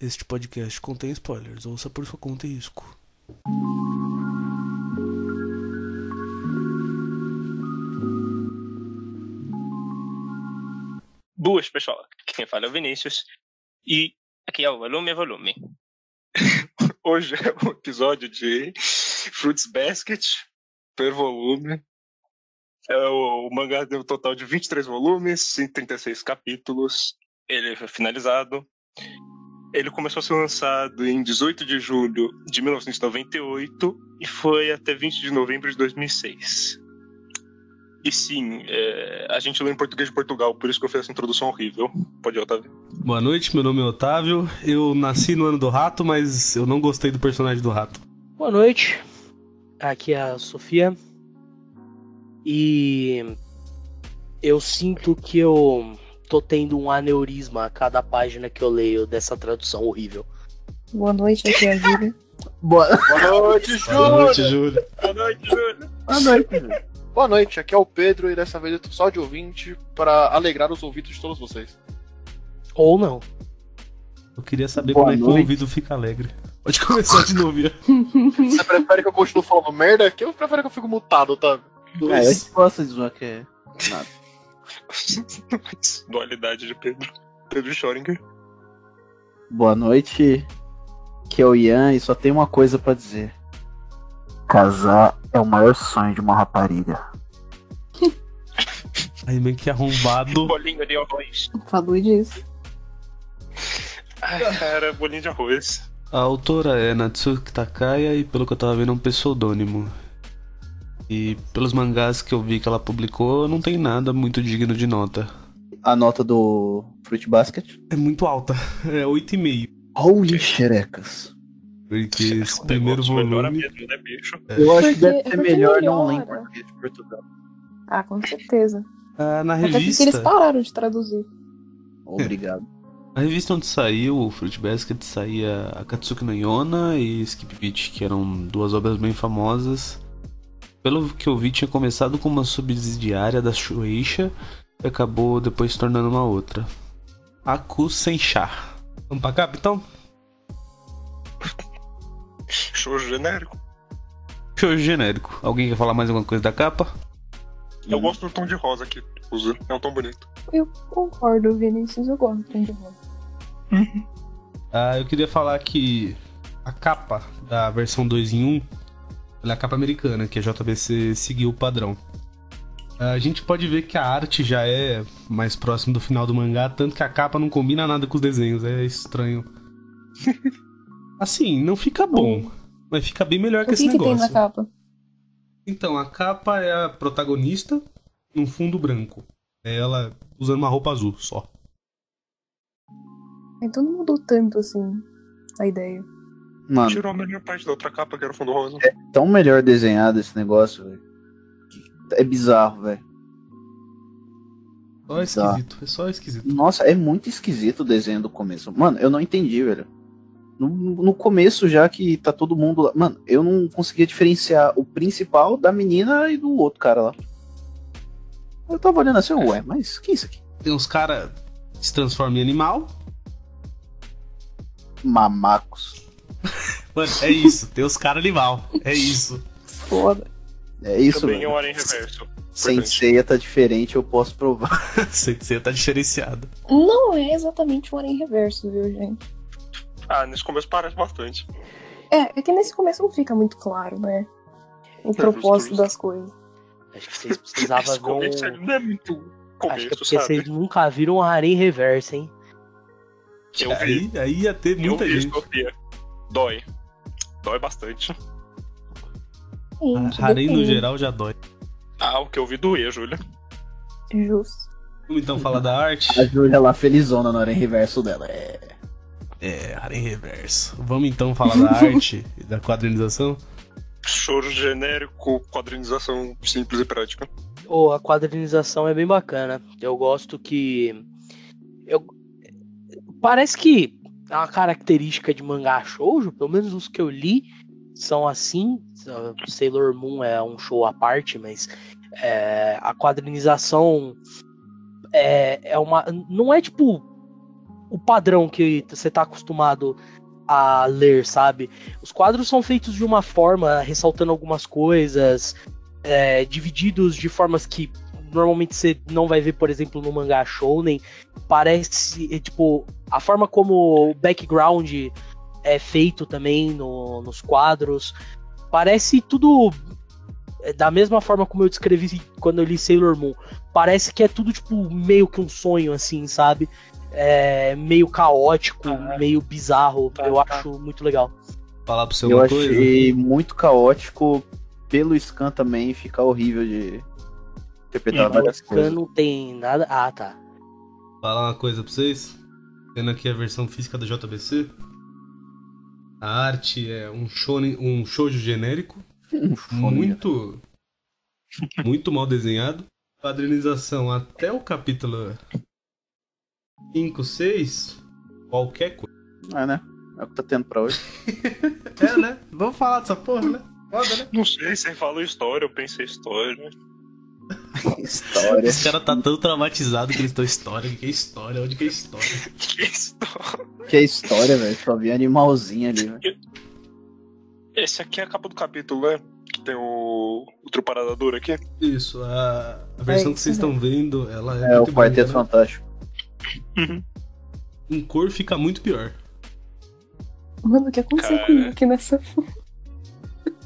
Este podcast contém spoilers. Ouça por sua conta e risco. Boas, pessoal. Quem fala é o Vinícius. E aqui é o Volume é Volume. Hoje é o episódio de Fruits Basket per volume. É o, o mangá tem um total de 23 volumes, 136 capítulos. Ele foi finalizado. Ele começou a ser lançado em 18 de julho de 1998 e foi até 20 de novembro de 2006. E sim, é, a gente lê em português de Portugal, por isso que eu fiz essa introdução horrível. Pode ir, Otávio. Boa noite, meu nome é Otávio. Eu nasci no ano do rato, mas eu não gostei do personagem do rato. Boa noite. Aqui é a Sofia. E eu sinto que eu tô tendo um aneurisma a cada página que eu leio dessa tradução horrível. Boa noite, aqui é a Júlia. Boa, Boa noite, Boa noite, Júlio. Boa noite, Júlio. Boa noite, Júlio. Boa noite, aqui é o Pedro e dessa vez eu tô só de ouvinte para alegrar os ouvidos de todos vocês. Ou não. Eu queria saber Boa como é que o noite. ouvido fica alegre. Pode começar de novo. Você prefere que eu continue falando merda? Que eu prefiro que eu fico mutado, tá? É, gente gosta de zoar que é. Nada. Dualidade de Pedro. Pedro Schoringer. Boa noite, que é o Ian e só tem uma coisa pra dizer. Casar é o maior sonho de uma rapariga. Aí meio que arrombado. Bolinho de arroz. Falou disso. Ah, cara, bolinho de arroz. A autora é Natsuki Takaya e pelo que eu tava vendo é um pseudônimo. E pelos mangás que eu vi que ela publicou, não tem nada muito digno de nota. A nota do Fruit Basket. É muito alta, é 8,5. Holy xerecas. Porque esse O primeiro volume. mesmo, né, bicho? Eu acho que deve ser melhor não ler em português de Portugal. Ah, com certeza. Ah, na Até porque eles revista. pararam de traduzir. Obrigado. A revista onde saiu o Fruit Basket saía Akatsuki no Yona e Skip Beat, que eram duas obras bem famosas. Pelo que eu vi, tinha começado com uma subsidiária da Shueisha e acabou depois se tornando uma outra. Aku Senchá. Vamos pra capa então? Show genérico. Show genérico. Alguém quer falar mais alguma coisa da capa? Eu gosto do tom de rosa que usa. É um tom bonito. Eu concordo, Vinícius, eu gosto de rosa. Ah, eu queria falar que a capa da versão 2 em 1 ela é a capa americana, que a JBC seguiu o padrão. A gente pode ver que a arte já é mais próximo do final do mangá, tanto que a capa não combina nada com os desenhos, é estranho. Assim, não fica bom, mas fica bem melhor que O esse que, que tem negócio. na capa? Então, a capa é a protagonista num fundo branco. É ela usando uma roupa azul só. Então não mudou tanto assim a ideia. Mano, Tirou a melhor parte da outra capa, que era o fundo rosa. tão melhor desenhado esse negócio, velho. É bizarro, velho. Só esquisito, é só esquisito. Nossa, é muito esquisito o desenho do começo. Mano, eu não entendi, velho. No, no começo, já que tá todo mundo lá. Mano, eu não conseguia diferenciar o principal da menina e do outro cara lá. Eu tava olhando assim, ué, mas que isso aqui? Tem uns caras que se transformam em animal. Mamacos. Mano, é isso. Tem os caras animal. É isso. Foda. É isso, Também é um hora em reverso. Sem ceia tá diferente, eu posso provar. Você tá diferenciado. Não é exatamente um em reverso, viu, gente? Ah, nesse começo parece bastante. É, é que nesse começo não fica muito claro, né? O propósito das coisas. Acho que vocês precisavam ver um. começo não é muito Acho que é começo, porque sabe? vocês nunca viram um harém reverso, hein? Eu vi. Aí, aí ia ter Eu muita vi, gente. Dói. Dói bastante. Gente, Harém no geral já dói. Ah, o que eu vi doer, Júlia. Justo. Vamos então falar da arte? A Júlia lá felizona na hora em reverso dela. É. É, harém reverso. Vamos então falar da arte e da quadrinização? Choro genérico, quadrinização simples e prática. Ou a quadrinização é bem bacana. Eu gosto que. Eu... Parece que é uma característica de mangá shoujo, pelo menos os que eu li são assim. Sailor Moon é um show à parte, mas é, a quadrinização é, é uma. Não é tipo o padrão que você tá acostumado a ler, sabe? Os quadros são feitos de uma forma, ressaltando algumas coisas, é, divididos de formas que normalmente você não vai ver, por exemplo, no mangá shounen. Parece, é, tipo, a forma como o background é feito também no, nos quadros, parece tudo é, da mesma forma como eu descrevi quando eu li Sailor Moon. Parece que é tudo, tipo, meio que um sonho, assim, sabe? É, meio caótico, Ah. meio bizarro. Tá, eu tá. acho muito legal. Falar pra você Eu uma coisa. achei muito caótico. Pelo scan também fica horrível de interpretar várias coisas. não tem nada. Ah, tá. Falar uma coisa pra vocês. Tendo aqui a versão física da JBC. A arte é um shonen, um shoujo genérico, Um muito muito mal desenhado. Padronização até o capítulo 5, 6, qualquer coisa. É, né? É o que tá tendo pra hoje. É, né? Vamos falar dessa porra, né? Foda, né? Não sei, você falou história, eu pensei história. História. Os caras tá tão traumatizado que eles estão história. Que é história? Onde que é história? Que história? Que é história, velho. Só vi animalzinho ali, velho. Esse aqui é a capa do capítulo, né? Que tem o, o Truparadador aqui. Isso, a, a versão É que vocês estão vendo, ela é, É o Quarteto bonita, Fantástico. né? Em cor fica muito pior. Mano, o que aconteceu Cara. comigo aqui nessa.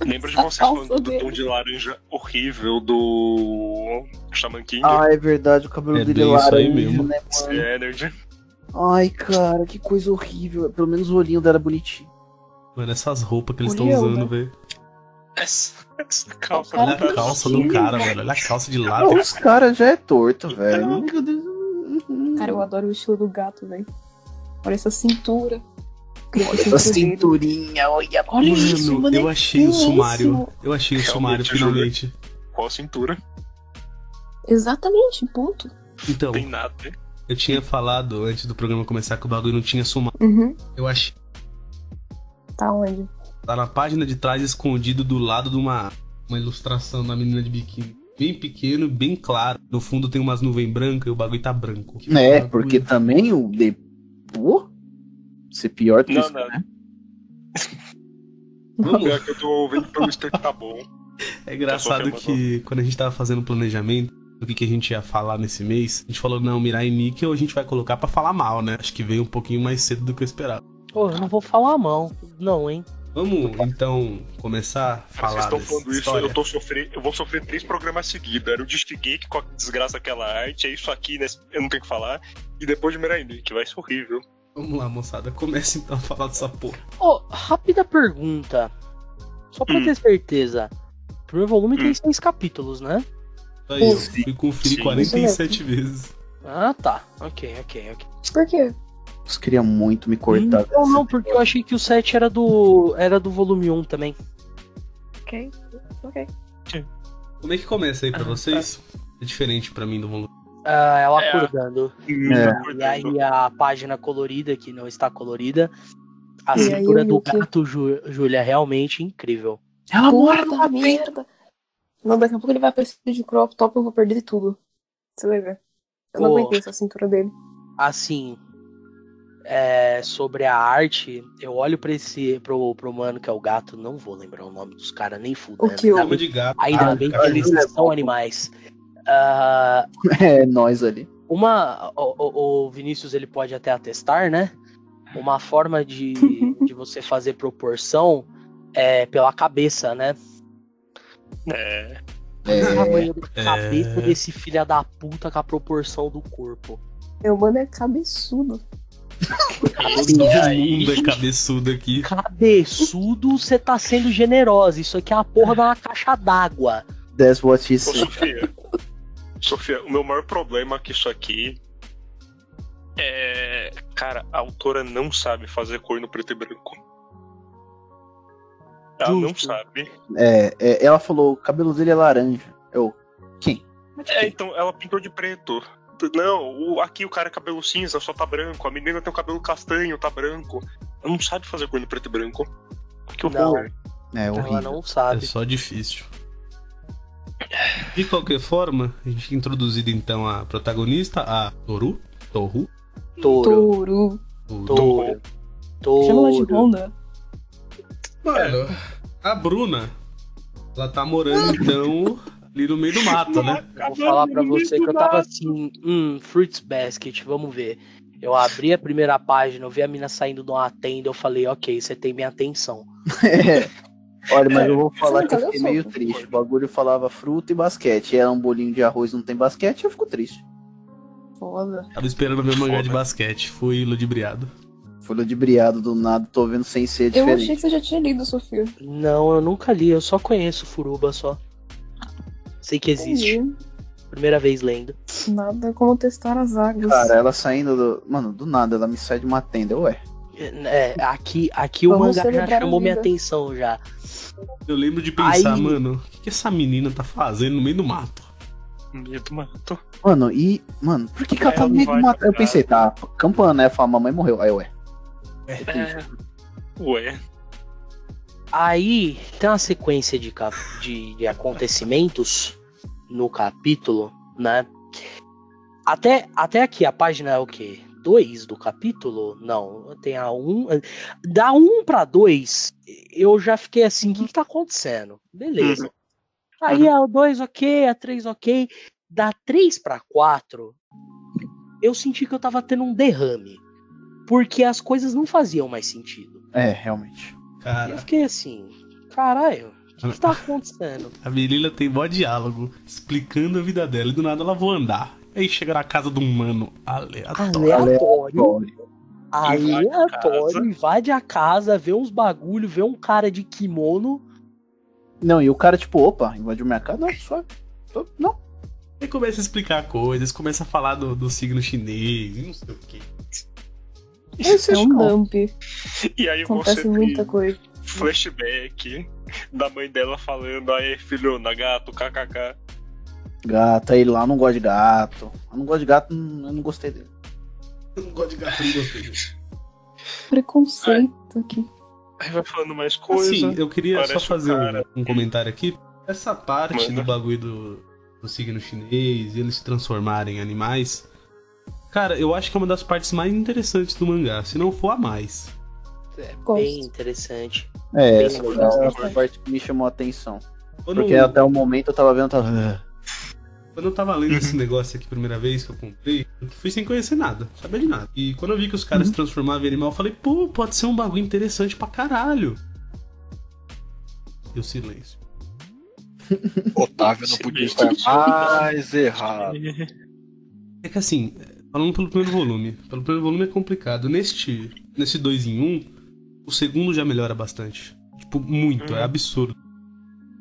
Lembro de calça falando do tom de laranja horrível do Shaman King. Ah, é verdade, o cabelo É dele é isso aí laranja, mesmo. né, mano? Energy. Ai, cara, que coisa horrível. Pelo menos o olhinho dela é bonitinho. Mano, essas roupas que eles estão usando, velho. Essa, essa calça Cara, Olha a tá- calça do cara, mano. Olha a calça de látex. os caras já é torto, velho. Meu Deus. Cara, eu adoro o estilo do gato, velho. Olha essa cintura. Essa dele. cinturinha, olha. Olha isso, mano. eu é achei o sumário. Eu achei o Realmente, sumário finalmente. Qual a cintura? Exatamente, ponto. Então, Tem nada. né? eu tinha falado antes do programa começar que o bagulho não tinha sumário. Uhum. Eu achei. Tá onde? Tá na página de trás, escondido do lado de uma, uma ilustração da menina de biquíni. Bem pequeno, bem claro. No fundo tem umas nuvens brancas e o bagulho tá branco. Que É, bagulho. porque também o de. Pô? Ser pior que Não, isso, não. né? Vamos. Pior que eu tô pelo Instagram, tá bom. É engraçado Só que que quando a gente tava fazendo o planejamento do que, que a gente ia falar nesse mês, a gente falou, não, Mirai Nikkel a gente vai colocar pra falar mal, né? Acho que veio um pouquinho mais cedo do que eu esperava. Pô, eu não vou falar mão. Não, hein? Vamos então começar a Cara, vocês falar estão falando isso, história. eu, tô sofrendo, eu vou sofrer três programas seguidos. Era o Distigate com a desgraça daquela arte, é isso aqui, né? Eu não tenho que falar. E depois de Miraindi, que vai ser horrível. Vamos lá, moçada, comece então a falar dessa porra. Ô, rápida pergunta. Só pra Hum. ter certeza. O primeiro volume tem Hum. seis capítulos, né? Aí, eu fui conferir Sim. 47 vezes. Ah, tá. Ok, ok, ok. Por quê? Eu queria muito me cortar. Não, não, porque eu achei que o 7 era do. era do volume 1 também. Ok. Ok. Como é que começa aí pra Ah, vocês? É diferente pra mim do volume. Ah, ela É. acordando. É. E aí a página colorida, que não está colorida. A E aí cintura o do Yuki? gato, Ju- Júlia, é realmente incrível. Ela mora Puta merda. Não, daqui a pouco ele vai aparecer de crop top eu vou perder tudo. Você vai ver. Eu não Pô. aguentei essa cintura dele. Assim, é, sobre a arte, eu olho pra esse pro, pro mano que é o gato, não vou lembrar o nome dos caras, nem fudendo. O que eu- Chama de gato. Ainda Ah, bem que cara, eles é são animais. Ah, É, nós ali. uma. O, o- o Vinícius ele pode até atestar, né? Uma forma de, de você fazer proporção é pela cabeça, né? É. O É, tamanho da É. cabeça desse filho da puta com a proporção do corpo. Meu mano é cabeçudo. Todo mundo é cabeçudo aqui. Cabeçudo, você tá sendo generosa. Isso aqui é a porra uma caixa d'água. that's what she said. Sofia. O meu maior problema com isso aqui é. Cara, a autora não sabe fazer cor no preto e branco. Ela não Justo. sabe. É, é, ela falou, o cabelo dele é laranja. Eu, quem? É, quem? então ela pintou de preto. Não, o- aqui o cara é cabelo cinza, só tá branco. A menina tem o cabelo castanho, tá branco. Ela não sabe fazer cor no preto e branco. Que horror. É Ela horrível. não É sabe. só difícil. De qualquer forma, a gente tinha introduzido então a protagonista, a Toru, Toru. Touro. Touro. Touro. Chama ela de Honda. Mano, a Bruna, ela tá morando então ali no meio do mato, né? Eu vou falar pra você que eu tava assim, hum, Fruits Basket, vamos ver. Eu abri a primeira página, eu vi a mina saindo de uma tenda, eu falei, ok, você tem minha atenção. É. Olha, mas eu vou falar que eu fiquei meio triste. O bagulho falava fruta e basquete. E era um bolinho de arroz, não tem basquete, eu fico triste. Foda. Tava esperando ver mangá de basquete, fui ludibriado. Fui ludibriado do nada, tô vendo sem ser Eu diferente. achei que você já tinha lido, Sofia. Não, eu nunca li, eu só conheço Furuba só. Sei que existe. Entendi. Primeira vez lendo. Nada como testar as águas. Cara, ela saindo do. Mano, do nada, ela me sai de uma tenda. Ué. É, aqui, aqui o mangá já chamou minha atenção já. Eu lembro de pensar, Aí- mano, o que, que essa menina tá fazendo no meio do mato? Medo, mato. Mano, e. Mano, por que, que ela É, tá no meio do mato? Eu pensei, tá, campana, né? Fala, mamãe morreu. Aí, ué. É. Ué. Aí tem uma sequência de, cap- de, de acontecimentos no capítulo, né? Até, até aqui, a página é o quê? 2 do capítulo? Não, tem a 1. Um, da 1 um pra 2, eu já fiquei assim, o que, que tá acontecendo? Beleza. Aí a 2 ok, a 3 ok. Da 3 pra 4, eu senti que eu tava tendo um derrame. Porque as coisas não faziam mais sentido. É, realmente. E eu Cara, fiquei assim, caralho, o que, que tá acontecendo? a menina tem mó diálogo explicando a vida dela e do nada ela vou andar. Aí chega na casa de um mano aleatório. Aleatório, aleatório, invade a casa, vê uns bagulho, vê um cara de kimono. Não, e o cara, tipo, opa, invadiu minha casa? Não, só. tô- Não. Aí começa a explicar coisas, começa a falar do, do signo chinês e não sei o que. Esse É um dump. E aí Acontece você muita coisa. flashback da mãe dela falando, aí filho, na gato, kkk. Gato, aí lá eu não gosto de gato. Eu não gosto de gato, não- eu não gostei dele. Eu não gosto de gato, não gostei disso. Preconceito aqui. Aí vai falando mais coisa. Assim, eu queria só fazer um cara. um, comentário aqui. Essa parte Manda. do bagulho do, do signo chinês e eles se transformarem em animais. Cara, eu acho que é uma das partes mais interessantes do mangá, se não for a mais. É Gosto. bem interessante. É, Bem essa foi legal. a parte que me chamou a atenção. Quando, Porque até o momento eu tava vendo, eu tava. Quando eu tava lendo esse negócio aqui a primeira vez que eu comprei, eu fui sem conhecer nada, sabia de nada. E quando eu vi que os caras se transformavam em animal, eu falei, pô, pode ser um bagulho interessante pra caralho. E o silêncio. Otávio não podia estar mais errado. É que assim, falando pelo primeiro volume, pelo primeiro volume é complicado. Neste, nesse 2 em 1, um, o segundo já melhora bastante. Tipo, muito, é Uhum. absurdo.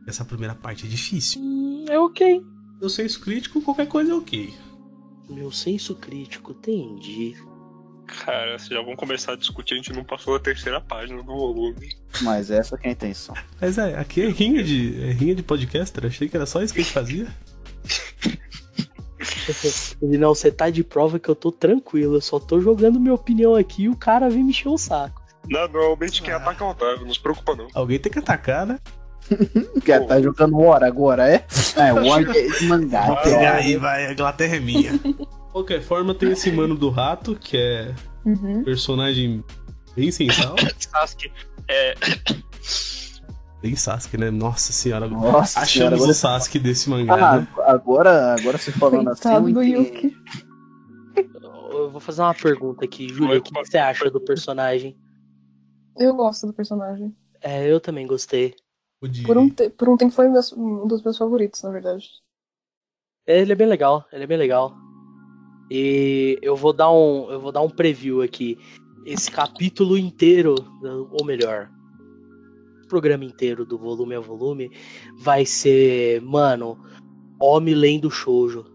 Essa primeira parte é difícil. Hum, é ok. Eu senso crítico, qualquer coisa é ok. Meu senso crítico, entendi. Cara, vocês já vão começar a discutir, a gente não passou a terceira página do volume. Mas essa que é a intenção. Mas é, aqui é rinha de, é rinha de podcaster, achei que era só isso que a gente fazia. Ele, não, você tá de prova que eu tô tranquilo, eu só tô jogando minha opinião aqui e o cara vem me encher o saco. Não, normalmente quem ataca é o Otávio, não se preocupa não. Alguém tem que atacar, né? Quer tá jogando War agora, é? É, War de mangá. É. aí vai, a Inglaterra é minha. De qualquer forma, tem esse mano do rato, que é Uhum. personagem bem sensal. Sasuke, é, Bem Sasuke, né? Nossa senhora. Nossa senhora, Achamos agora... o Sasuke desse mangá, Ah, né? agora, agora você falando assim. Coitado eu do. Yuki. Eu vou fazer uma pergunta aqui, Júlia, o que, que você acha do personagem? Eu gosto do personagem. É, eu também gostei. De- Por um, te- por um tempo foi meus- um dos meus favoritos, na verdade. Ele é bem legal, ele é bem legal. E eu vou dar um, eu vou dar um preview aqui. Esse capítulo inteiro, ou melhor, o programa inteiro do volume a volume vai ser, mano, homem lendo shoujo.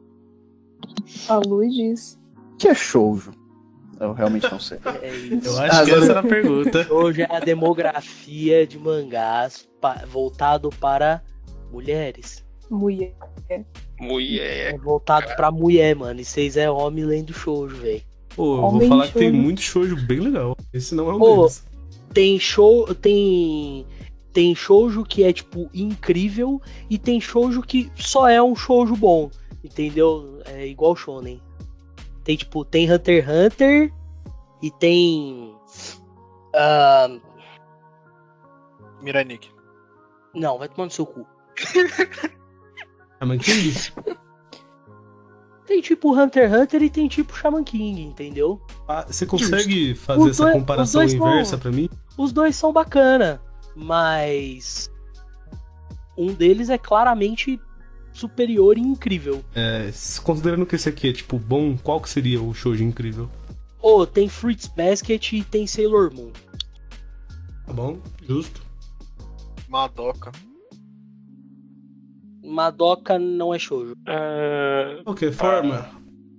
A Lu diz. que é shoujo? Eu realmente não sei. É isso. Eu acho que Agora- essa era a pergunta. Hoje é a demografia de mangás pa- voltado para mulheres. Mulher. mulher. É voltado pra mulher, mano. E vocês é homem lendo shoujo, velho. Pô, eu vou Homem falar que tem muito shoujo bem legal. Esse não é um Pô, deles. Tem show, tem tem shoujo que é tipo incrível e tem shoujo que só é um shoujo bom, entendeu? É igual shonen. Tem tipo, tem Hunter x Hunter e tem. Mirai Nikki. não, vai tomar no seu cu. Shaman King? Tem tipo Hunter x Hunter e tem tipo Shaman King, entendeu? Ah, Você consegue fazer Os essa dois- comparação dois são- inversa pra mim? Os dois são bacana, mas um deles é claramente superior e incrível. É, considerando que esse aqui é tipo bom, qual que seria o shoujo incrível? Ô, tem Fruits Basket e tem Sailor Moon. Tá bom? Justo. Madoka. Madoka não é shoujo. Ah, De qualquer forma,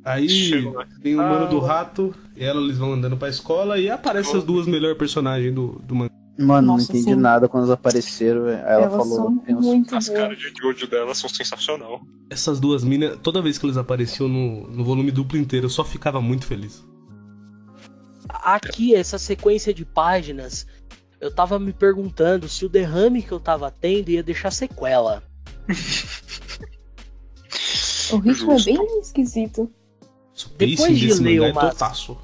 aí chegou lá. tem o mano do Ah. rato, e ela, eles vão andando pra escola e aparecem as duas melhores personagens do, do mangá. Mano, Nossa, não entendi sim. nada quando elas apareceram. ela Elas falou. as boas. caras de Jojo delas são sensacional. Essas duas minas, toda vez que eles apareciam no, no volume duplo inteiro, eu só ficava muito feliz. Aqui, essa sequência de páginas, eu tava me perguntando se o derrame que eu tava tendo ia deixar sequela. O ritmo é Justo. bem esquisito. O Depois de ler mangá é uma- totaço.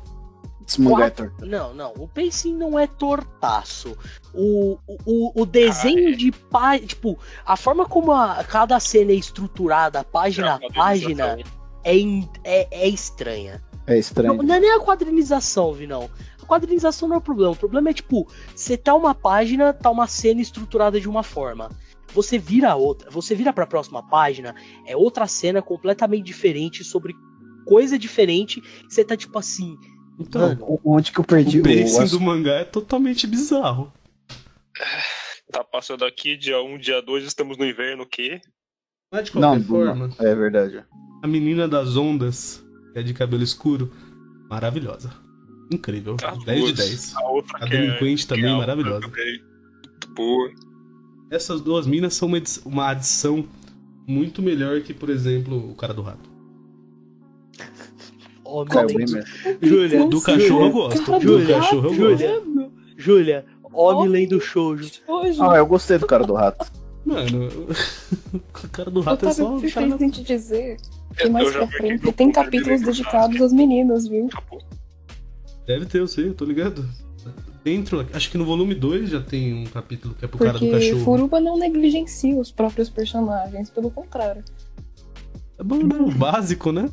Esse mangá é torto. Não, não, o pacing não é tortaço. O, o, o desenho de página, tipo, a forma como a, cada cena é estruturada, página a página, é, in- é, é estranha. É Não, estranho. não é nem a quadrinização, Vinão. A quadrinização não é o problema. O problema é, tipo, você tá uma página, tá uma cena estruturada de uma forma. Você vira a outra, você vira pra próxima página, é outra cena completamente diferente, sobre coisa diferente. Você tá tipo assim, Então, Mano, Onde que eu perdi o pacing ass- do mangá é totalmente bizarro. Tá passando aqui, dia 1, dia 2, estamos no inverno, o quê? Mas de Não, qualquer forma, é verdade. a menina das ondas, que é de cabelo escuro, maravilhosa. Incrível. As 10 de duas. 10. A outra A é- delinquente que também, é maravilhosa. também boa. Essas duas minas são uma, uma adição muito melhor que, por exemplo, o cara do rato. Meu Deus. mesmo. Júlia, Do cachorro eu Júlia, gosto. eu gosto. Júlia, Júlia, homem lendo shoujo. Ah, eu gostei do cara do rato. Mano, o cara do eu rato é só um chato. em te dizer que Eu mais pra frente tem capítulos dedicados às meninas, viu? Deve ter, eu sei, eu tô ligado. Dentro, acho que no volume 2 já tem um capítulo que é pro cara do Porque cachorro. Furuba não negligencia os próprios personagens, pelo contrário. É bom, né? O básico, né?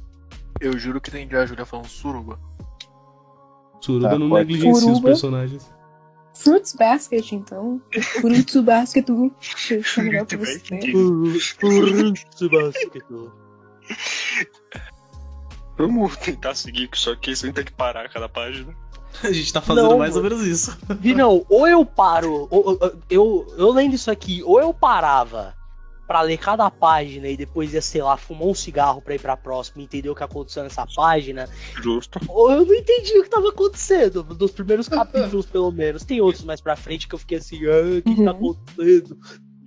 Eu juro que tem dia a Júlia falando suruba. Suruba Tá, não negligencia os personagens. Fruits Basket, então. Fruits Basket, fica melhor pra você. Vamos tentar seguir com isso aqui sem ter que parar cada página. A gente tá fazendo Não, mais ou menos isso. Vinão, ou eu paro, ou- ou- eu, eu lendo isso aqui, ou eu parava pra ler cada página e depois ia, sei lá, fumar um cigarro pra ir pra próxima e entender o que aconteceu nessa página, Justo. ou eu não entendi o que tava acontecendo, dos primeiros capítulos pelo menos. Tem outros mais pra frente que eu fiquei assim, ah, o que, que tá Uhum. acontecendo?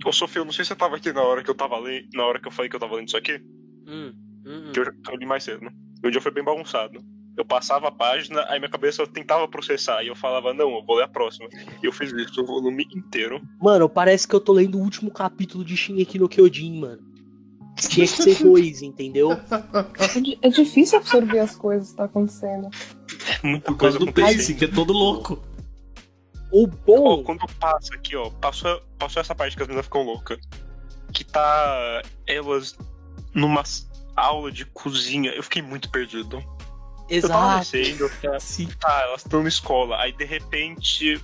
Ô, Sofia, eu não sei se você tava aqui na hora que eu tava lendo. Na hora que eu falei que eu tava lendo isso aqui. Hum, hum, Que eu, eu li mais cedo, né? Meu dia foi bem bagunçado. Eu passava a página, aí minha cabeça tentava processar. E eu falava, não, eu vou ler a próxima. E eu fiz isso o volume inteiro. Mano, parece que eu tô lendo o último capítulo de Shingeki no Kyojin, mano. Tinha que ser dois, entendeu? É di- difícil absorver as coisas que tá acontecendo. É muita Por causa coisa do acontecendo. que é todo louco. O Ó, bom. quando passa aqui, ó, passou, passou essa parte que as meninas ficam loucas. Que tá elas numa aula de cozinha. Eu fiquei muito perdido. Eu tava Exato. descendo, eu assim, tá, elas estão na escola. Aí de repente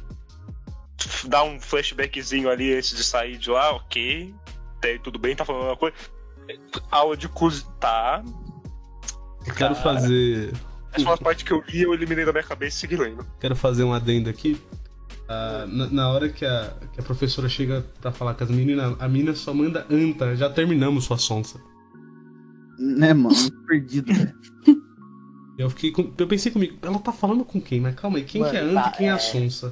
dá um flashbackzinho ali antes de sair de lá, ok. Até aí tudo bem, tá falando uma coisa. Aula de cozinha. Tá. Eu quero Cara. fazer. Essa foi uma parte que eu li, eu eliminei da minha cabeça e segui lendo. Quero fazer um adendo aqui. Ah, na, na hora que a, que a professora chega pra falar com as meninas, a mina só manda anta, já terminamos sua sonsa. Né, mano? Perdido, velho. Eu fiquei com- eu pensei comigo, ela tá falando com quem? Mas calma aí, quem Mano, que é anta tá, e quem é a é. sonsa?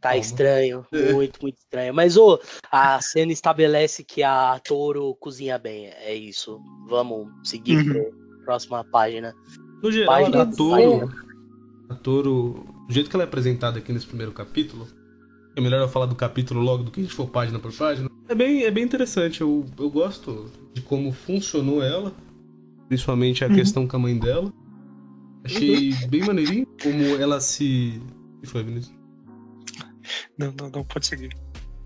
Tá Calma. estranho. Muito, muito estranho. Mas, ô, a cena estabelece que a Toro cozinha bem. É isso. Vamos seguir Uhum. pra próxima página. No geral, Página a Toro, a Toro, do jeito que ela é apresentada aqui nesse primeiro capítulo, é melhor eu falar do capítulo logo do que a gente for página por página. É bem, é bem interessante. Eu, eu gosto de como funcionou ela, principalmente a Uhum. questão com a mãe dela. Achei bem maneirinho como ela se. O que foi, Vinícius? Não, não, não, pode seguir.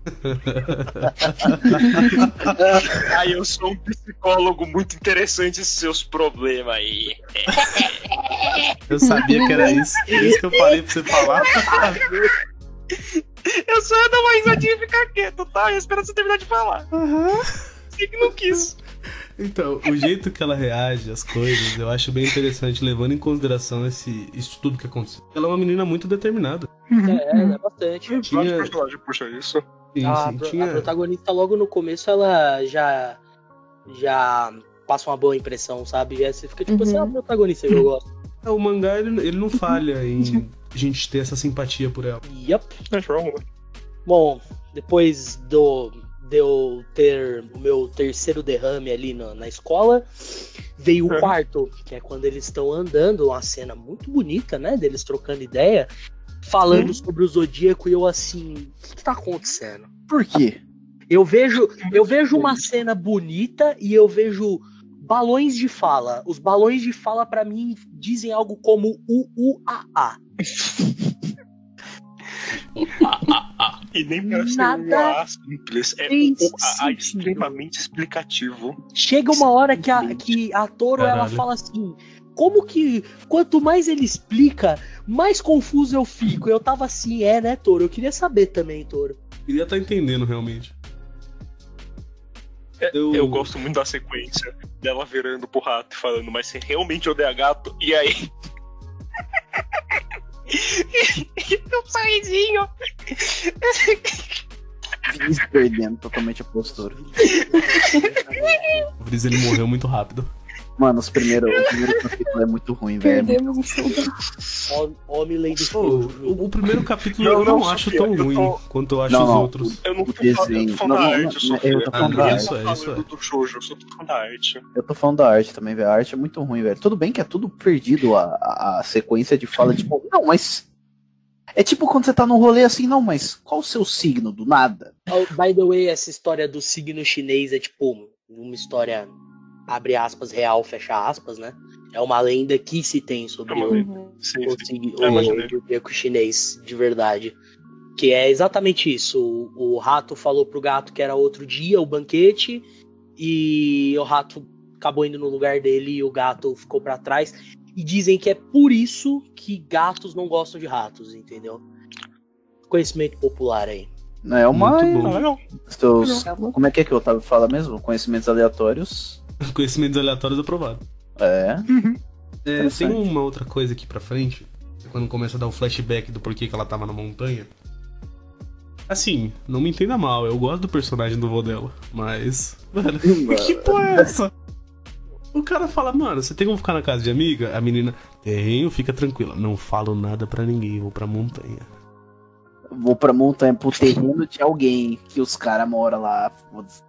Aí eu sou um psicólogo muito interessante esses seus problemas aí. Eu sabia que era isso. Por isso que eu parei pra você falar. Eu só ia dar uma risadinha e ficar quieto, tá? Eu espero você terminar de falar. Sei que não quis. Então, o jeito que ela reage às coisas, eu acho bem interessante, levando em consideração esse, isso tudo que aconteceu. Ela é uma menina muito determinada. É, é bastante. Vários Tinha- personagens puxa isso. Sim, a, sim, pro- tinha- a protagonista logo no começo ela já já passa uma boa impressão, sabe? Já você fica tipo assim, Uhum. é a protagonista que eu gosto. É, O mangá, ele, ele não falha em a gente ter essa simpatia por ela. Yup. É. Bom, depois do de eu ter o meu terceiro derrame ali na, na escola, veio o É. quarto, que é quando eles estão andando, uma cena muito bonita, né? Deles trocando ideia, falando sobre o Zodíaco e eu assim, o que, que tá acontecendo? Por quê? Eu vejo, eu vejo uma cena bonita e eu vejo balões de fala. Os balões de fala pra mim dizem algo como u u a a. E nem parece Nada um simples. É um A extremamente explicativo. Chega uma hora que a, que a Toro ela Caralho. fala assim: como que quanto mais ele explica, mais confuso eu fico. Eu tava assim, é, né, Toro? Eu queria saber também, Toro. Queria estar entendendo realmente. É, Eu- Eu gosto muito da sequência dela virando pro rato e falando, mas você realmente odeia gato? E aí. sorrisinho. Vinícius perdendo totalmente a postura. O Briz ele morreu muito rápido. Mano, os primeiros, o primeiro capítulo é muito ruim, velho. Perdemos um Homem Shoujo. o, o primeiro capítulo Não, eu não, não, acho Sofia, tão ruim tô- quanto eu acho Não, os não. outros. Eu não O tô falando, Não, da arte, eu tô falando Eu da arte. é, é. eu só tô falando da arte. Eu tô falando da arte também, velho. A arte é muito ruim, velho. Tudo bem que é tudo perdido a, a, a sequência de fala, tipo, não, mas. É tipo quando você tá num rolê assim, não, mas qual o seu signo? Do nada. Oh, by the way, essa história do signo chinês é tipo uma história, abre aspas, real, fecha aspas, né? É uma lenda que se tem sobre É o. Sim, o, sim. Eu o imaginei. zodíaco chinês de verdade. Que é exatamente isso. O, o rato falou pro gato que era outro dia, o banquete, e o rato acabou indo no lugar dele e o gato ficou pra trás. E dizem que é por isso que gatos não gostam de ratos, entendeu? Conhecimento popular aí. É uma. Muito bom. Legal. Seus, como é que é que o Otávio fala mesmo? Conhecimentos aleatórios. Conhecimentos aleatórios aprovado. É. É, Interessante. tem uma outra coisa aqui pra frente, é quando começa a dar o flashback do porquê que ela tava na montanha. Assim, não me entenda mal, eu gosto do personagem do vô dela, mas. Mano, que porra é essa? O cara fala, mano, você tem como ficar na casa de amiga? A menina, tenho, fica tranquila. Não falo nada pra ninguém, vou pra montanha. Vou pra montanha, pro terreno de alguém que os caras moram lá. foda-se.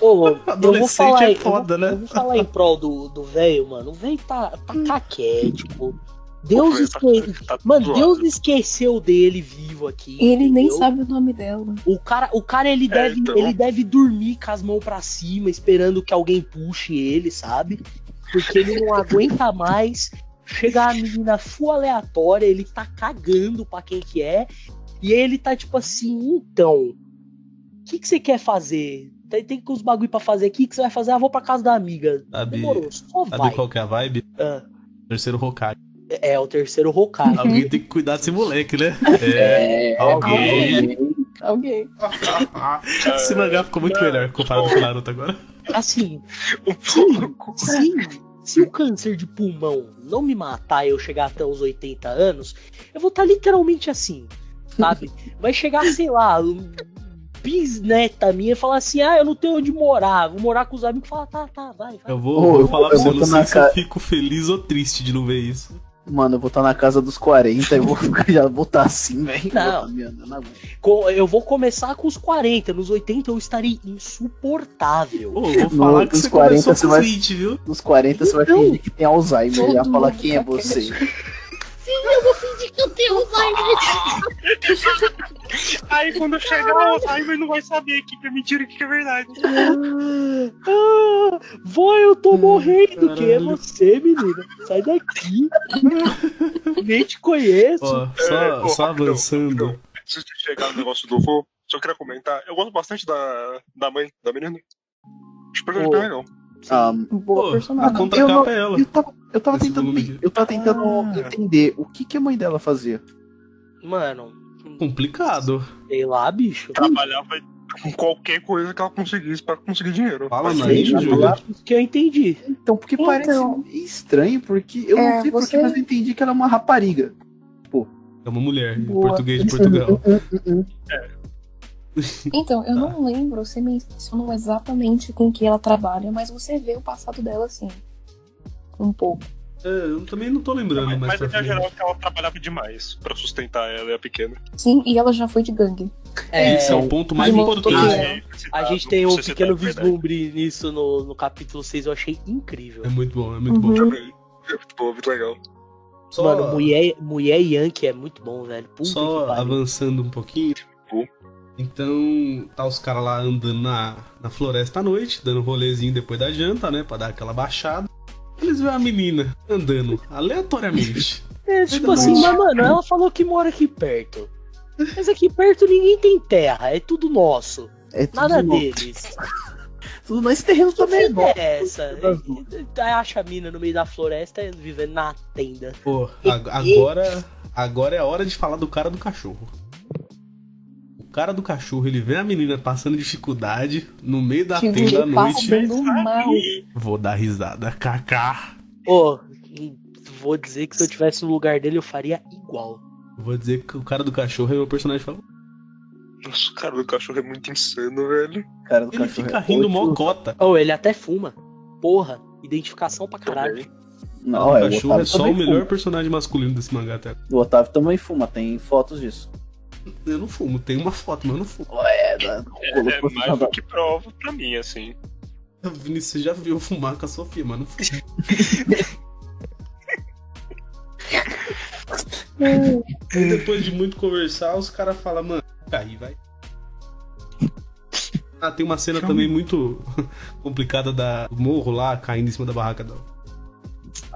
Ô, eu vou Adolescente falar, é eu foda, né? Eu vou falar em prol do do velho, mano. O velho tá, tá caquético. Deus, Pô, esque... tá- tá Mano. Deus esqueceu dele vivo aqui. Ele nem entendeu? sabe o nome dela. O cara, o cara ele, deve, então. ele deve dormir com as mãos pra cima, esperando que alguém puxe ele, sabe? Porque ele não aguenta mais. Chega a menina full aleatória, ele tá cagando pra quem que é. E aí ele tá tipo assim, então. O que, que você quer fazer? Tem, tem uns bagulho pra fazer aqui, o que você vai fazer? Ah, vou pra casa da amiga. Sabe, Demorou, só sabe vai. qual que é a vibe? Ah, Terceiro Hokage. é o terceiro Hokage. Alguém tem que cuidar desse moleque, né? É. Alguém. Alguém. Esse mangá ficou muito melhor comparado com o Naruto agora. Assim, pouco. se, o câncer de pulmão não me matar e eu chegar até os 80 anos, eu vou estar literalmente assim, sabe? Vai chegar, sei lá, bisneta minha e falar assim: ah, eu não tenho onde morar, vou morar com os amigos. Fala, tá, tá, vai, vai. Eu vou, Ô, vou eu- falar eu pra você, não sei se eu fico feliz ou triste de não ver isso. Mano, eu vou estar na casa dos 40 e vou ficar, já vou estar assim, velho. Não. Co- Eu vou começar com os 40, nos 80 eu estarei insuportável. Pô, eu vou No- falar que nos você 40 começou você com vai- 20, viu? Nos 40 você vai Então, fingir que tem Alzheimer. Já falar quem é tá você. Eu vou fingir que eu tenho Alzheimer. Aí quando chegar o Alzheimer não vai saber o que é mentira e o que é verdade. Ah, vó, eu tô morrendo. Quem é você, menina? Sai daqui. Nem te conheço. Ó, só, É, pô, só avançando. Antes de chegar no negócio do vô, só queria comentar. Eu gosto bastante da, da mãe da menina. Acho que Pô. bem legal. Ah, Boa Pô, a personagem. contracapa é ela. eu tava, eu tava tentando, volume eu tava tentando Ah. entender o que, que a mãe dela fazia. Mano, Complicado. sei lá, bicho. Trabalhava com qualquer coisa que ela conseguisse pra conseguir dinheiro. Fala Júlia. Isso que eu entendi. Então, porque Então. parece meio estranho, porque eu É, não sei você- porquê, mas eu entendi que ela é uma rapariga. É uma mulher, em Boa. português de Portugal. Então, eu não lembro se mencionam exatamente com que ela trabalha, mas você vê o passado dela assim. Um pouco. É, eu também não tô lembrando Mas, mas em geral que ela trabalhava demais pra sustentar ela e a pequena. Sim, e ela já foi de gangue. É, Esse é o ponto mais importante. a gente tem um pequeno vislumbre nisso no, no capítulo 6, eu achei incrível. É muito bom, é muito bom. Uhum. Também. É muito bom, muito legal. Só, Mano, mulher, mulher Yankee é muito bom, velho. Puta só avançando um pouquinho. Então, tá os caras lá andando na, na floresta à noite, dando um rolezinho depois da janta, né? Pra dar aquela baixada. Eles veem a menina andando aleatoriamente. É, tipo assim, mas mano, ela falou que mora aqui perto. Mas aqui perto ninguém tem terra, é tudo nosso. É tudo, Nada no- deles. tudo nesse terreno também. é essa? Aí acha a mina no meio da floresta vivendo na tenda. Pô, ag- agora, agora é a hora de falar do cara do cachorro. O cara do cachorro, ele vê a menina passando dificuldade no meio da Que tenda à ele noite. mal. Vou dar risada. Kaká. Ô, vou dizer que se eu tivesse no lugar dele eu faria igual. Vou dizer que o cara do cachorro é meu personagem favorito. Nossa, o cara do cachorro é muito insano, velho. Cara do Ele cachorro fica é rindo mocota. Ô, ele até fuma. Porra, identificação pra caralho. Não, o é, o cachorro Otávio é só o melhor fuma. personagem masculino desse mangá até. O Otávio também fuma, tem fotos disso. Eu não fumo, tem uma foto, mas eu não fumo. É, da, É, é mais do que prova pra mim, assim. Vinícius, você já viu eu fumar com a Sofia, mas não fumo. E depois de muito conversar, os caras falam, mano, cair, vai. Ah, tem uma cena também muito complicada da do morro lá, caindo em cima da barraca da.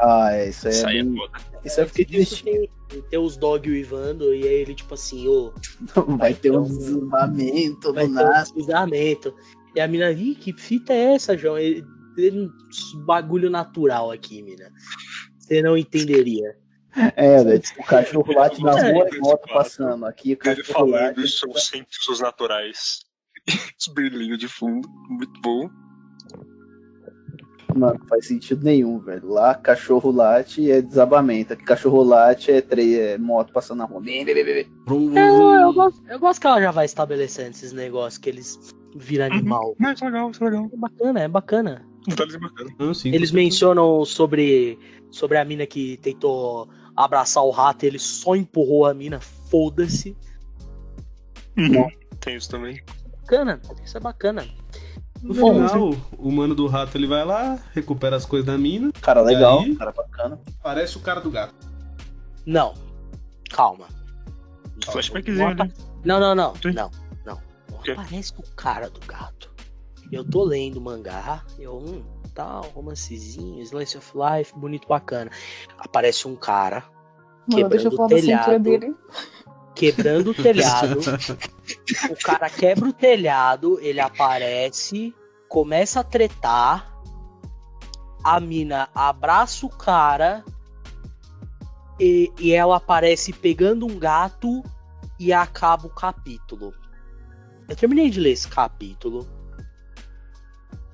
Ah, é, isso aí Isso é aí é bem... foda. Isso aí eu fiquei Isso triste. tem, tem os dog uivando e aí ele tipo assim, ô, Vai ter um Então, desarmamento vai do ter um nada. deslizamento. E a mina, ih, que fita é essa, João? Ele, ele, um bagulho natural aqui, mina. Você não entenderia. É, velho, tipo, o cachorro late na É, rua e moto passando. Aqui o Ele cachorro falando late. isso são cientistas naturais. Os brilhinhos de fundo, muito bom. Mano, não faz sentido nenhum, velho. Lá, cachorro late é desabamento. Aqui, cachorro late é, tre... é moto passando na rua. Bem. Vrum, vrum, Eu, eu, gosto, eu gosto que ela já vai estabelecendo esses negócios que eles viram animal. Não, isso é legal, isso é legal. É bacana, é bacana. Detalhes bacanas. Ah, sim, Eles mencionam sobre, sobre a mina que tentou abraçar o rato e ele só empurrou a mina, foda-se. Tem isso também. Bacana, isso é bacana. No Bom, final, o mano do rato ele vai lá, recupera as coisas da mina, Cara legal, aí? cara bacana. parece o cara do gato. Não, calma. Flashbackzinho Não, ali. Não, não, não, Sim. não, não. Não quê? aparece o cara do gato. Eu tô lendo o mangá, eu, hum, tal, romancezinho, slice of life, bonito, bacana. Aparece um cara Mano, deixa eu quebrando falar o da cintura telhado, dele. Quebrando o telhado. o cara quebra o telhado, ele aparece, começa a tretar. A mina abraça o cara e, e ela aparece pegando um gato e acaba o capítulo. Eu terminei de ler esse capítulo.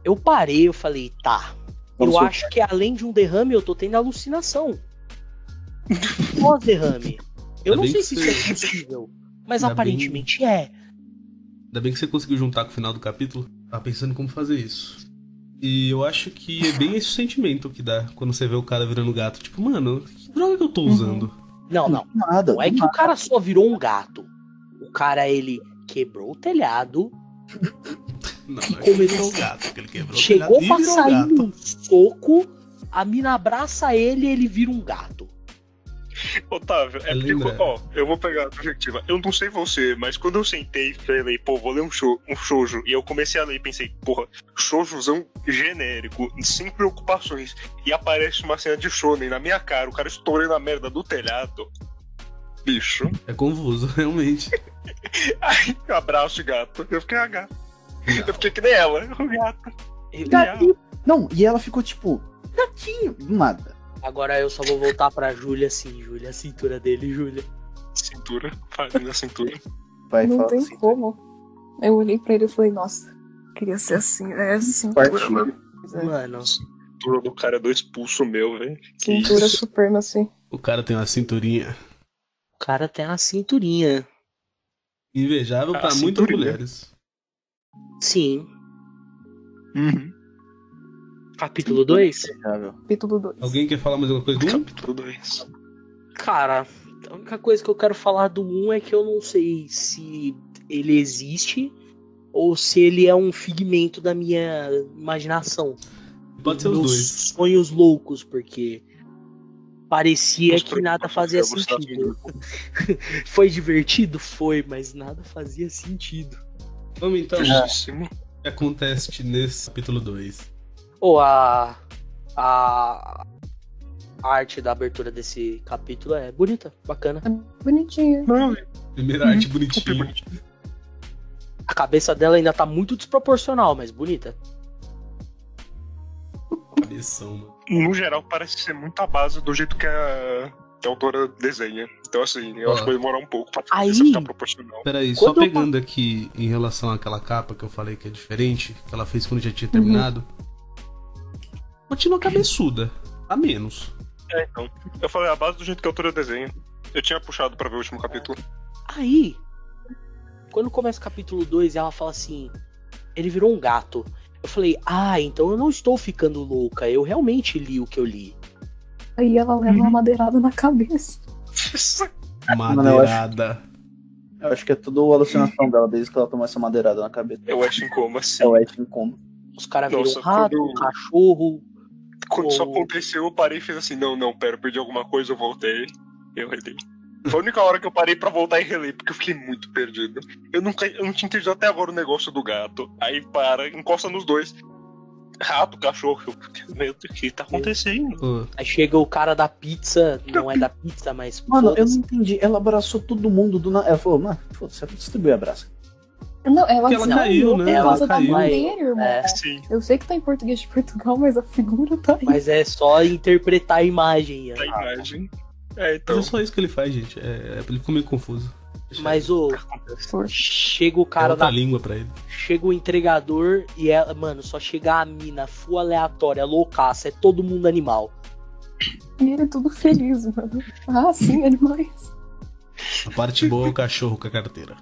Eu parei, eu falei, tá. Vamos eu acho que além de um derrame, eu tô tendo alucinação. Pós-derrame. Eu Ainda não bem sei se você- isso é possível. Mas Ainda aparentemente é. Ainda bem que você conseguiu juntar com o final do capítulo. Tava pensando em como fazer isso. E eu acho que é bem esse sentimento que dá quando você vê o cara virando gato. Tipo, mano, que droga que eu tô usando? Não, não. Nada. Não é que o cara só virou um gato. O cara, ele quebrou o telhado, Não, é começou- virou gato, que ele quebrou o chegou telhado e pra virou sair num soco, a mina abraça ele e ele vira um gato. Otávio, é porque, Lembra? ó, eu vou pegar a perspectiva. Eu não sei você, mas quando eu sentei e falei, pô, vou ler um, show, um shoujo, e eu comecei a ler e pensei, porra, shoujozão genérico, sem preocupações, e aparece uma cena de shonen na minha cara, o cara estourando a merda do telhado. Bicho. É confuso, realmente. Aí, abraço, gato. Eu fiquei a gato. Eu fiquei que nem ela, o gato. Eu- Gatinho. Não, e ela ficou tipo, gatinho, do nada. Agora eu só vou voltar pra Júlia assim, Júlia, a cintura dele, Júlia. Cintura, fazendo a cintura. Vai Não tem assim. como. Eu olhei pra ele e falei, nossa, queria ser assim, né? Cintura, Partiu. mano. Mano, Cintura do cara é dois pulsos meu, velho. Cintura isso? suprema, assim. O cara tem uma cinturinha o cara tem uma cinturinha. invejável pra muitas mulheres. Sim. Uhum. Capítulo 2? Invejável. Capítulo 2. Alguém quer falar mais alguma coisa do um? Capítulo 2. Cara, a única coisa que eu quero falar do 1 é que eu não sei se ele existe ou se ele é um figmento da minha imaginação. Pode ser os dois. sonhos loucos, porque parecia que nada fazia sentido. Foi divertido? Foi, mas nada fazia sentido. Vamos então. Justíssimo. O que acontece nesse capítulo 2? Ou a, a a arte da abertura desse capítulo é bonita, bacana. Bonitinho. Não, Primeira Uhum. arte bonitinha. A cabeça dela ainda tá muito desproporcional, mas bonita. Cabeção, mano. No geral, parece ser muito a base do jeito que a, que a autora desenha. Então, assim, eu Ó. acho que vai demorar um pouco pra Aí- isso ficar proporcional. Peraí, só Quando eu- pegando aqui em relação àquela capa que eu falei que é diferente, que ela fez quando já tinha terminado. Continua cabeçuda. A menos. É, então. Eu falei a base do jeito que a autora desenha. Eu tinha puxado pra ver o último capítulo. Aí, quando começa o capítulo 2 e ela fala assim: ele virou um gato. Eu falei, ah, então eu não estou ficando louca, eu realmente li o que eu li. Aí ela leva uma madeirada na cabeça. Madeirada. Eu acho que é tudo alucinação dela, desde que ela tomou essa madeirada na cabeça. Eu acho em coma, assim. É o Ash em coma. Os caras viram um rato, quando- um cachorro. Quando isso aconteceu, eu parei e fiz assim: não, não, pera, eu perdi alguma coisa, eu voltei. Eu relei. Foi a única hora que eu parei pra voltar e relei, porque eu fiquei muito perdido. Eu nunca, eu não tinha entendido até agora o negócio do gato. Aí para, encosta nos dois. Rato, cachorro. Eu, meu Deus, o que tá acontecendo? Aí chega o cara da pizza, não é da pizza, mas. Mano, eu não entendi. Ela abraçou todo mundo do nada. Ela falou, mano, foda-se, distribui abraço. Não, ela Porque ela desmaiou caiu, né? Ela da caiu. É. Sim, Eu sei que tá em português de Portugal, mas a figura tá aí. Mas é só interpretar a imagem. a imagem. É, mas então. é só isso que ele faz, gente. É, ele ficou meio confuso. Mas o. Chega o É cara da língua pra ele. Chega o entregador e ela, mano, só chega a mina full aleatória, loucaça, é todo mundo animal. E ele é tudo feliz, mano. Ah, sim, animais. A parte boa é o cachorro com a carteira.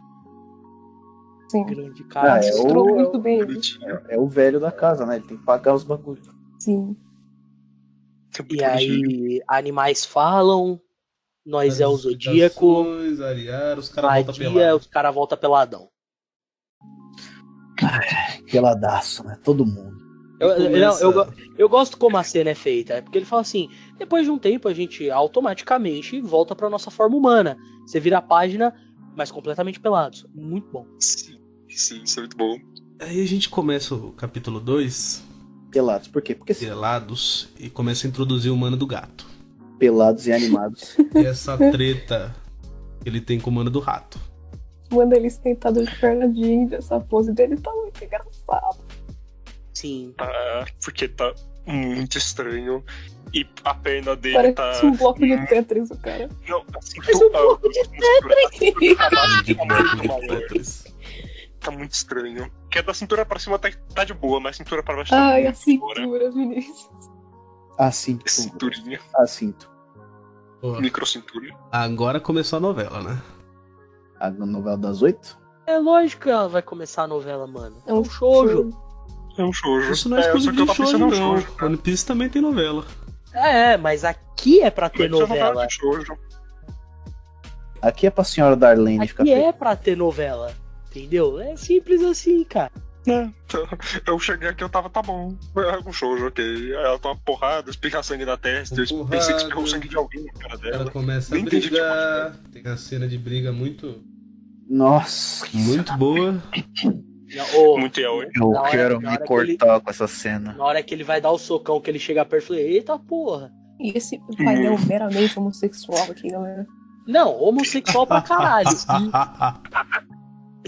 Sim. Grande cara. Ah, é o- muito bem. Bonitinho. É o velho da casa, né? Ele tem que pagar os bagulhos. Sim. E aí, animais falam, nós é o Zodíaco, Ariar, os caras a voltam pelado. os caras voltam peladão. Peladaço, né? Todo mundo. Eu, eu- não, eu, Começa- go- eu gosto como a cena é feita, é porque ele fala assim: depois de um tempo a gente automaticamente volta pra nossa forma humana. Você vira a página, mas completamente pelados. Muito bom. Sim, sim, isso é muito bom. Aí a gente começa o capítulo 2, Pelados. Por quê? Porque sim, pelados, e começa a introduzir o mano do gato. pelados e animados. E essa treta que ele tem com o mano do rato. Manda ele sentado de perna de índia, essa pose dele tá muito engraçada. Sim. Tá, porque tá muito estranho. E a perna dele Parece tá. um bloco de Tetris, o cara. Não, assim, Parece um bloco de Tetris! Tá De muito bloco de. Tetris. Tá muito estranho. Que é da cintura pra cima tá, tá de boa, mas cintura pra baixo tá Ai, a muito fora. cintura, Vinícius. Assim, Cinturinha, assim. Pô, microcintura. agora começou a novela, né? A novela das oito? É lógico que ela vai começar a novela, mano. É um shoujo. É um shoujo. Isso não é que eu de shoujo, não. shoujo. cara. One Piece também tem novela. É, mas aqui é pra ter é novela. Aqui é pra senhora Darlene ficar Aqui é pra ter novela. Entendeu? É simples assim, cara. É, eu cheguei aqui, eu tava, tá bom. É um shoujo, ok. Aí ela toma porrada, espirra sangue na testa. Eu Uma pensei que espirrou sangue de alguém na cara Ela dela. começa a Nem entendi que brigar. Tem a cena de briga muito, Nossa, muito boa. Ô, Muito yaoi. Eu hora- quero me que ele- cortar com essa cena. na hora que ele vai dar o socão, que ele chega perto, eu falei, eita porra. E esse painel meramente homossexual aqui, galera. Não, homossexual pra caralho.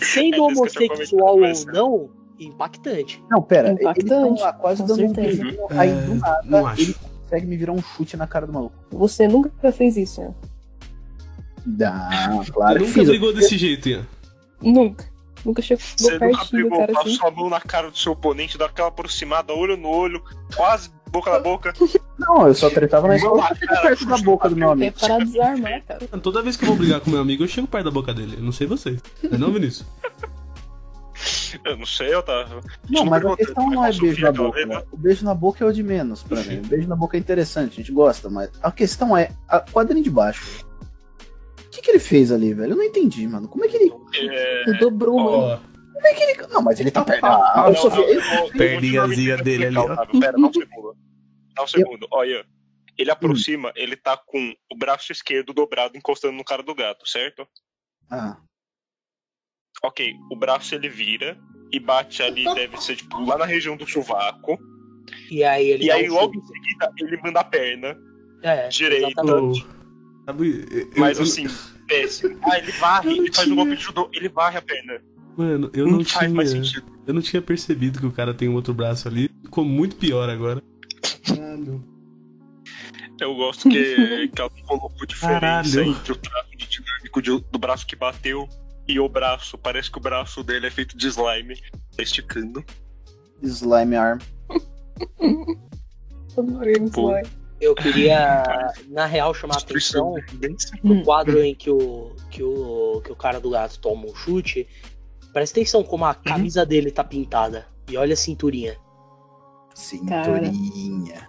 Sendo É homossexual ou não, impactante. Não, pera, Impactante, eles tão lá quase com dando um beijinho, aí do É, nada não ele consegue me virar um chute na cara do maluco. Você nunca fez isso, né? Dá, claro nunca fiz. brigou desse jeito, Ian. Nunca. Nunca chegou Você nunca pertinho do pegou, cara passou assim. a mão na cara do seu oponente, dá aquela aproximada, olho no olho, quase boca na boca. Não, eu só tretava na escola cara, perto da boca do meu É amigo. para desarmar, cara. Toda vez que eu vou brigar com meu amigo, eu chego perto da boca dele. Eu não sei você. Não é não, Vinícius? Eu não sei, eu tava. Não, mas a questão não é beijo na boca. né? né? O beijo na boca é o de menos pra mim. O beijo na boca é interessante, a gente gosta, mas a questão é a quadrinho de baixo. O que, que ele fez ali, velho? Eu não entendi, mano. Como é que ele. É... Ele dobrou, mano. Ó, Como é que ele. Não, mas ele tá perto. Ah, Ah, não, não, eu Perninhazinha eu dele ali, ó. explicar, Otávio. Dá um segundo. Segundo. Olha, ele aproxima, ele tá com o braço esquerdo dobrado encostando no cara do gato, certo? Ah, Ok, o braço ele vira e bate ali, deve ser tipo lá na região do sovaco. E aí ele E aí um logo chute. em seguida ele manda a perna, É, direita. eu- mas eu- assim, péssimo. Ah, ele varre, Eu ele faz um tinha- golpe de judô, ele varre a perna. Mano, eu não não faz mais tinha. sentido. Eu não tinha percebido que o cara tem um outro braço ali. Ficou muito pior agora. Caralho. Eu gosto que, que ela colocou diferença Caralho. entre o traço de dinâmico de- do braço que bateu e o braço. Parece que o braço dele é feito de slime. Tá esticando. slime arm. Pô. Eu queria, na real, chamar a atenção no quadro em que o, que, o, que o cara do gato toma um chute. Presta atenção como a camisa dele tá pintada. E olha a cinturinha. Cinturinha.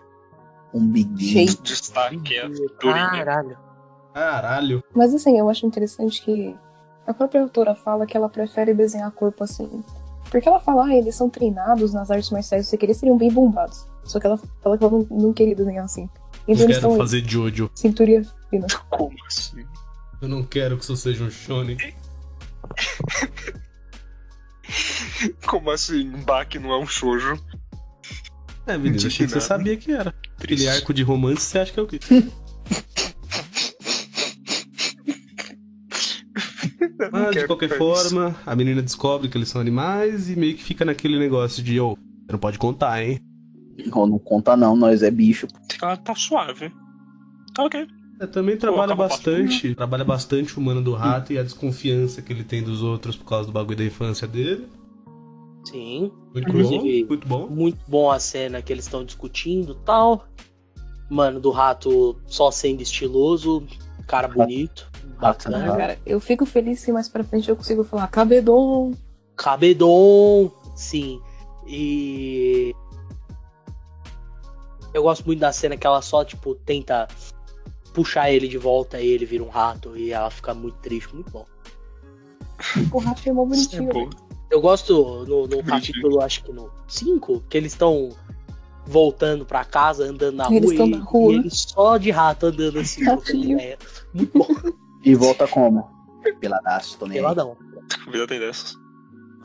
Um biguinho. Cheio. destaque é a cinturinha. Caralho. Caralho. Mas assim, eu acho interessante que a própria autora fala que ela prefere desenhar corpo assim. Porque ela fala, ah, eles são treinados nas artes marciais, você queria seriam bem bombados. Só que ela fala que ela não, não queria desenhar assim. Então Eu eles quero fazer Jojo. cinturinha fina. Como assim? Eu não quero que isso seja um shonen. Como assim? Baki não é um shoujo? É, Vinícius, achei que você sabia que era. Aquele Triste. arco de romance, você acha que é o quê? Mas, de qualquer forma, a menina descobre que eles são animais e meio que fica naquele negócio de, ô, você não pode contar, hein? Não, não conta não, nós é bicho. Ela tá suave. Tá ok. É, também trabalha bastante, trabalha bastante o humano do rato e a desconfiança que ele tem dos outros por causa do bagulho da infância dele. Sim. Muito Inclusive- bom, muito bom. Muito bom a cena que eles estão discutindo e tal. Mano, do rato só sendo estiloso, cara bonito, Rato, bacana. Cara, eu fico feliz se mais pra frente eu consigo falar cabedon. Cabedon, sim. E. Eu gosto muito da cena que ela só, tipo, tenta puxar ele de volta e ele vira um rato e ela fica muito triste, muito bom. O rato é bonitinho. Velho. Eu gosto no, no Bonitinho. capítulo, acho que no 5, que eles estão voltando pra casa, andando na Eles rua, e, na rua. e ele só de rato andando assim. Muito bom, E volta como? Peladaço, tô nem aí. peladão. a vida tem dessas.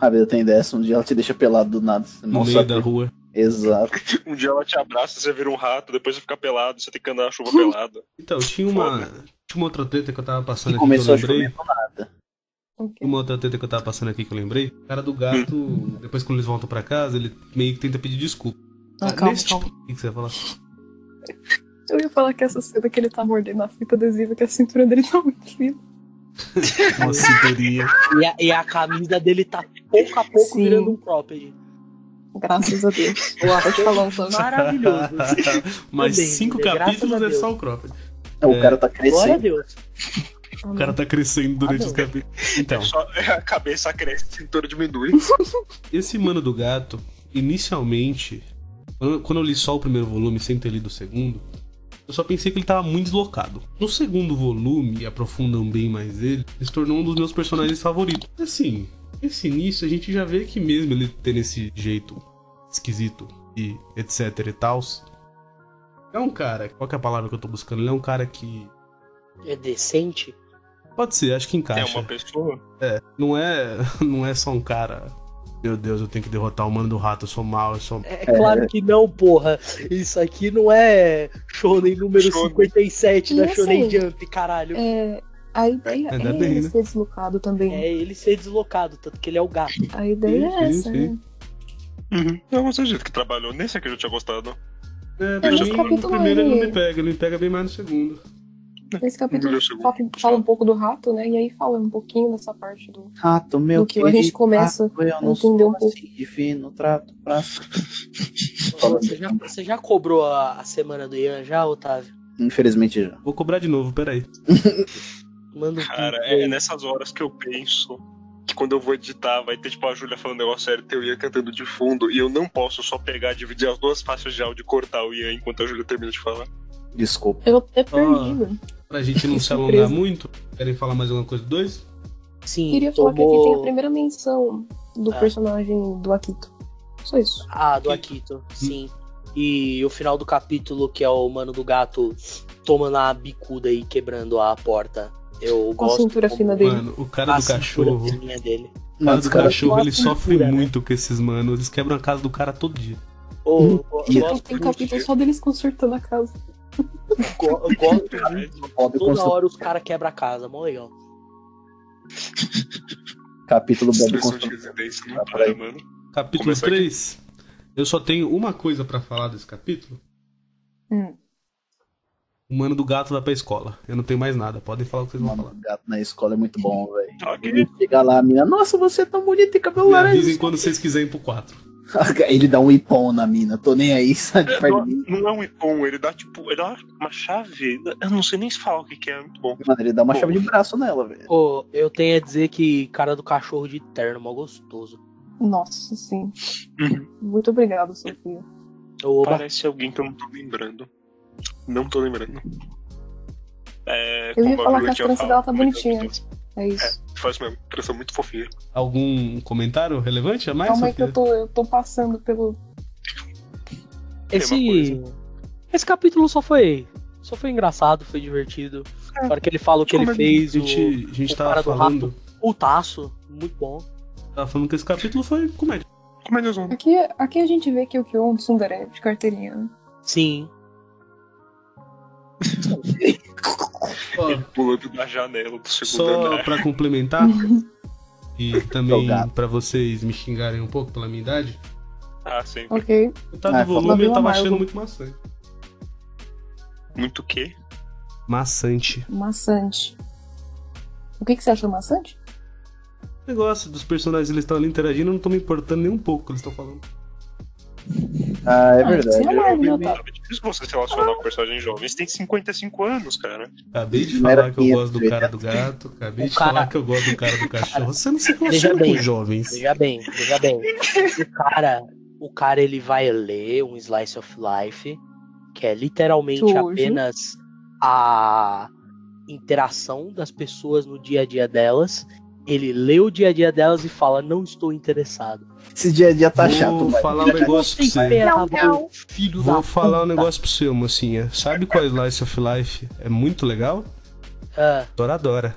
A vida tem dessa, um dia ela te deixa pelado do nada. Você No não meio sabe. da rua. Exato. Um dia ela te abraça, você vira um rato, depois você fica pelado, você tem que andar na chuva pelado. Então, tinha uma, tinha uma outra treta que eu tava passando E aqui que eu começou a lembrei. chover do nada. Ok. Uma outra treta que eu tava passando aqui que eu lembrei. O cara do gato, depois quando eles voltam pra casa, ele meio que tenta pedir desculpa. Não, Ah, calma, Nesse calma. tipo- O que você ia falar? Eu ia falar que essa cena que ele tá mordendo a fita adesiva, que a cintura dele tá muito fina. Uma cinturinha. E a, e a camisa dele tá pouco a pouco Sim. virando um cropped. Graças a Deus. Eu acho Pode falar um maravilhoso. Mais cinco? Graças capítulos é Deus. só o cropped. O É. cara tá Glória a crescendo. Deus. O cara tá crescendo durante Ah, os não. capítulos. Então, Só a cabeça cresce, a cintura diminui. esse mano do gato, inicialmente, quando eu li só o primeiro volume sem ter lido o segundo, eu só pensei que ele tava muito deslocado. No segundo volume, e aprofundam bem mais ele, ele se tornou um dos meus personagens favoritos. Assim, Esse início a gente já vê que mesmo ele tendo esse jeito esquisito e etc e tal. É um cara, qual que é a palavra que eu tô buscando? Ele é um cara que. É decente? Pode ser, acho que É encaixa. uma pessoa. É, não é, não é só um cara. Meu Deus, eu tenho que derrotar o mano do rato, eu sou mal, eu sou. É, claro que não, porra. Isso aqui não é Shonen número Shonen. 57 da E Shonen assim, Jump, caralho. É, a ideia é bem, ele né? ser deslocado também. É ele ser deslocado, tanto que ele é o gato. A ideia é Sim, essa, sim, né? Uhum. Não, mas é o jeito que trabalhou. Nesse aqui eu já tinha gostado. É, Esse mim, no primeiro ele não aí- me pega, ele me pega bem mais no segundo. Nesse capítulo fala, fala um pouco do rato, né? E aí fala um pouquinho dessa parte do. Rato, meu Do que a gente começa rato, eu a não entender sou um pouco. assim de fino trato praça. Você já, você já cobrou a, a semana do Ian já, Otávio? Infelizmente já. Vou cobrar de novo, peraí. Manda um Cara, é, nessas horas que eu penso que quando eu vou editar vai ter tipo a Júlia falando um negócio sério, ter o Ian cantando de fundo e eu não posso só pegar, dividir as duas faixas de áudio e cortar o Ian enquanto a Júlia termina de falar. Desculpa. Eu até perdi, mano. Pra gente não se alongar muito, querem falar mais alguma coisa do dois? Sim, Queria falar que aqui tomou... tem a primeira menção do Ah. personagem do Akito. Só isso. Ah, do Akito, sim. E o final do capítulo, que é o mano do gato tomando a bicuda e quebrando a porta. Eu Com a cintura como fina dele. Mano, o cara a do cachorro. dele. O cara Mas, do cara, cachorro, ele sofre né? muito com esses manos. Eles quebram a casa do cara todo dia. E- gosto Tem capítulo só deles consertando a casa. Gosto muito. Toda hora os caras quebram a casa, mó legal. Capítulo Bob Construtor. não Ah, para, mano. Capítulo Começa aqui. 3. Eu só tenho uma coisa pra falar desse capítulo. Hum. O mano do gato vai pra escola. Eu não tenho mais nada. Podem falar o que vocês vão falar. o gato na escola é muito bom, velho. Ele chega lá, a mina, nossa, você é tão bonita e cabelo Me laranja. avisem quando vocês quiserem pro 4. Ele dá um ipom na mina, tô nem aí, sabe? É, não, não é um ipom, ele dá tipo, ele dá uma chave. Eu não sei nem se falar o que, que é, é muito bom. Mano, ele dá uma chave de braço nela, velho. Ô, eu tenho a dizer que cara do cachorro de terno, mó gostoso. Nossa, sim. Uhum. Muito obrigado, Sofia. Oba, Parece alguém que eu não tô lembrando. Não tô lembrando. É, Eu ia falar que a trança dela tá bonitinha. É isso. É, faz mesmo. Trança muito fofinha. Algum comentário relevante a mais? Calma aí que eu tô, eu tô passando pelo. esse. Esse capítulo só foi. Só foi engraçado, foi divertido. É. Na hora que ele fala o que ele Como fez, A o gente, a gente o tava cara do falando. o taço, muito bom. Tava falando que esse capítulo foi comédia. Comédia zona. Aqui, aqui a gente vê que o Kyo é um tsundere de carteirinha, né? Sim. Ele pulando da janela do segundo só andar. pra complementar e também pra vocês me xingarem um pouco pela minha idade, Ah, sim. Ok. metade Ah, do volume eu tava amargo. achando muito maçante. Muito o quê? Maçante. Maçante. O que, que você achou maçante? O negócio dos personagens eles estão ali interagindo, eu não tô me importando nem um pouco o que eles estão falando. Ah, é Ah, verdade. É né, É Otávio? difícil você se relacionar com personagens jovens. Tem 55 anos, cara. Acabei de falar que eu gosto do cara do gato, acabei O de cara- falar que eu gosto do cara do cachorro. Você não se relaciona bem, com jovens. Veja bem, veja bem. O cara, o cara ele vai ler um slice of life, que é literalmente Sujo. apenas a interação das pessoas no dia a dia delas. Ele lê o dia a dia delas e fala: "Não estou interessado". Esse dia a dia tá Vou chato, vai. falar um negócio pra você. esperava, Não, não. filho da Vou falar um puta. negócio pro seu, mocinha. Sabe qual é Slice of Life? É muito legal? Ah, Toradora.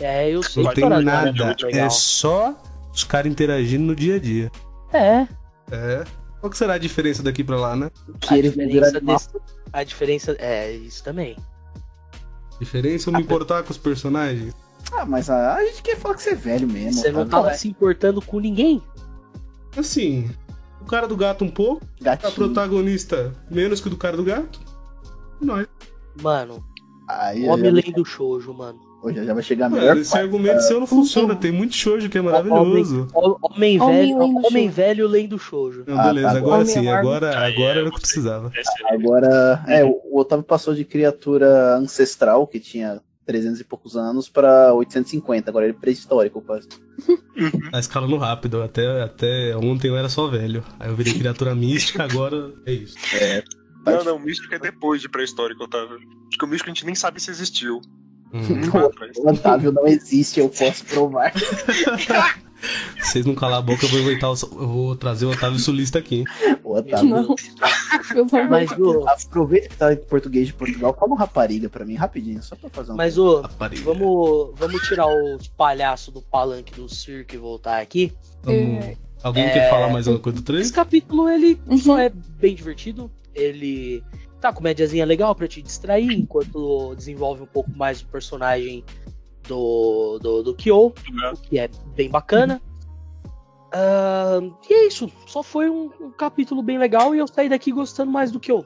é, eu sei Não tem é nada. É legal. só os caras interagindo no dia a dia. É, É. Qual que será a diferença daqui pra lá, né? Que a ele diferença desse, a diferença é isso também. Diferença eu me importar com os personagens? Ah, mas a, a gente quer falar que você é velho mesmo. Você não cara. tava se importando com ninguém. Assim, o cara do gato um pouco, a Gatinho. protagonista menos que o do cara do gato. Nós. Mano, Aí homem lendo shoujo, mano. já, já vai chegar a melhor Mano, esse parte. argumento seu não funciona. Tem muito shoujo que é maravilhoso. Ho- Homem Homem velho, lendo homem shoujo. velho lendo shoujo. Não, Ah, beleza, tá. agora Homem sim, agora, Aí, agora é, era o que precisava. Agora, é, o o Otávio passou de criatura ancestral, que tinha 300 e poucos anos, pra 850. Agora ele é pré-histórico quase. Uhum. Tá escalando rápido, até, até ontem eu era só velho. Aí eu virei criatura mística, agora é isso. Não, não, o místico é depois de pré-histórico, Otávio. Porque o místico a gente nem sabe se existiu. Uhum. Muito lá atrás. O Otávio não existe, eu posso provar. Vocês não calar a boca, eu vou, inventar o- eu vou trazer o Otávio Sulista aqui. O Otávio. Não. Mas o. Aproveita que tá em português de Portugal, fala um rapariga pra mim, rapidinho, só pra fazer um. Mas o. Rapariga. Vamos, vamos tirar os palhaços do palanque do circo e voltar aqui. Vamos- É, Alguém É, quer falar mais alguma coisa do Esse 3? capítulo, ele Uhum. só é bem divertido. Ele tá com médiazinha legal pra te distrair, enquanto desenvolve um pouco mais o personagem do, do, do Kyo, o que é bem bacana. Ah, e é isso. Só foi um, um capítulo bem legal e eu saí daqui gostando mais do Kyo.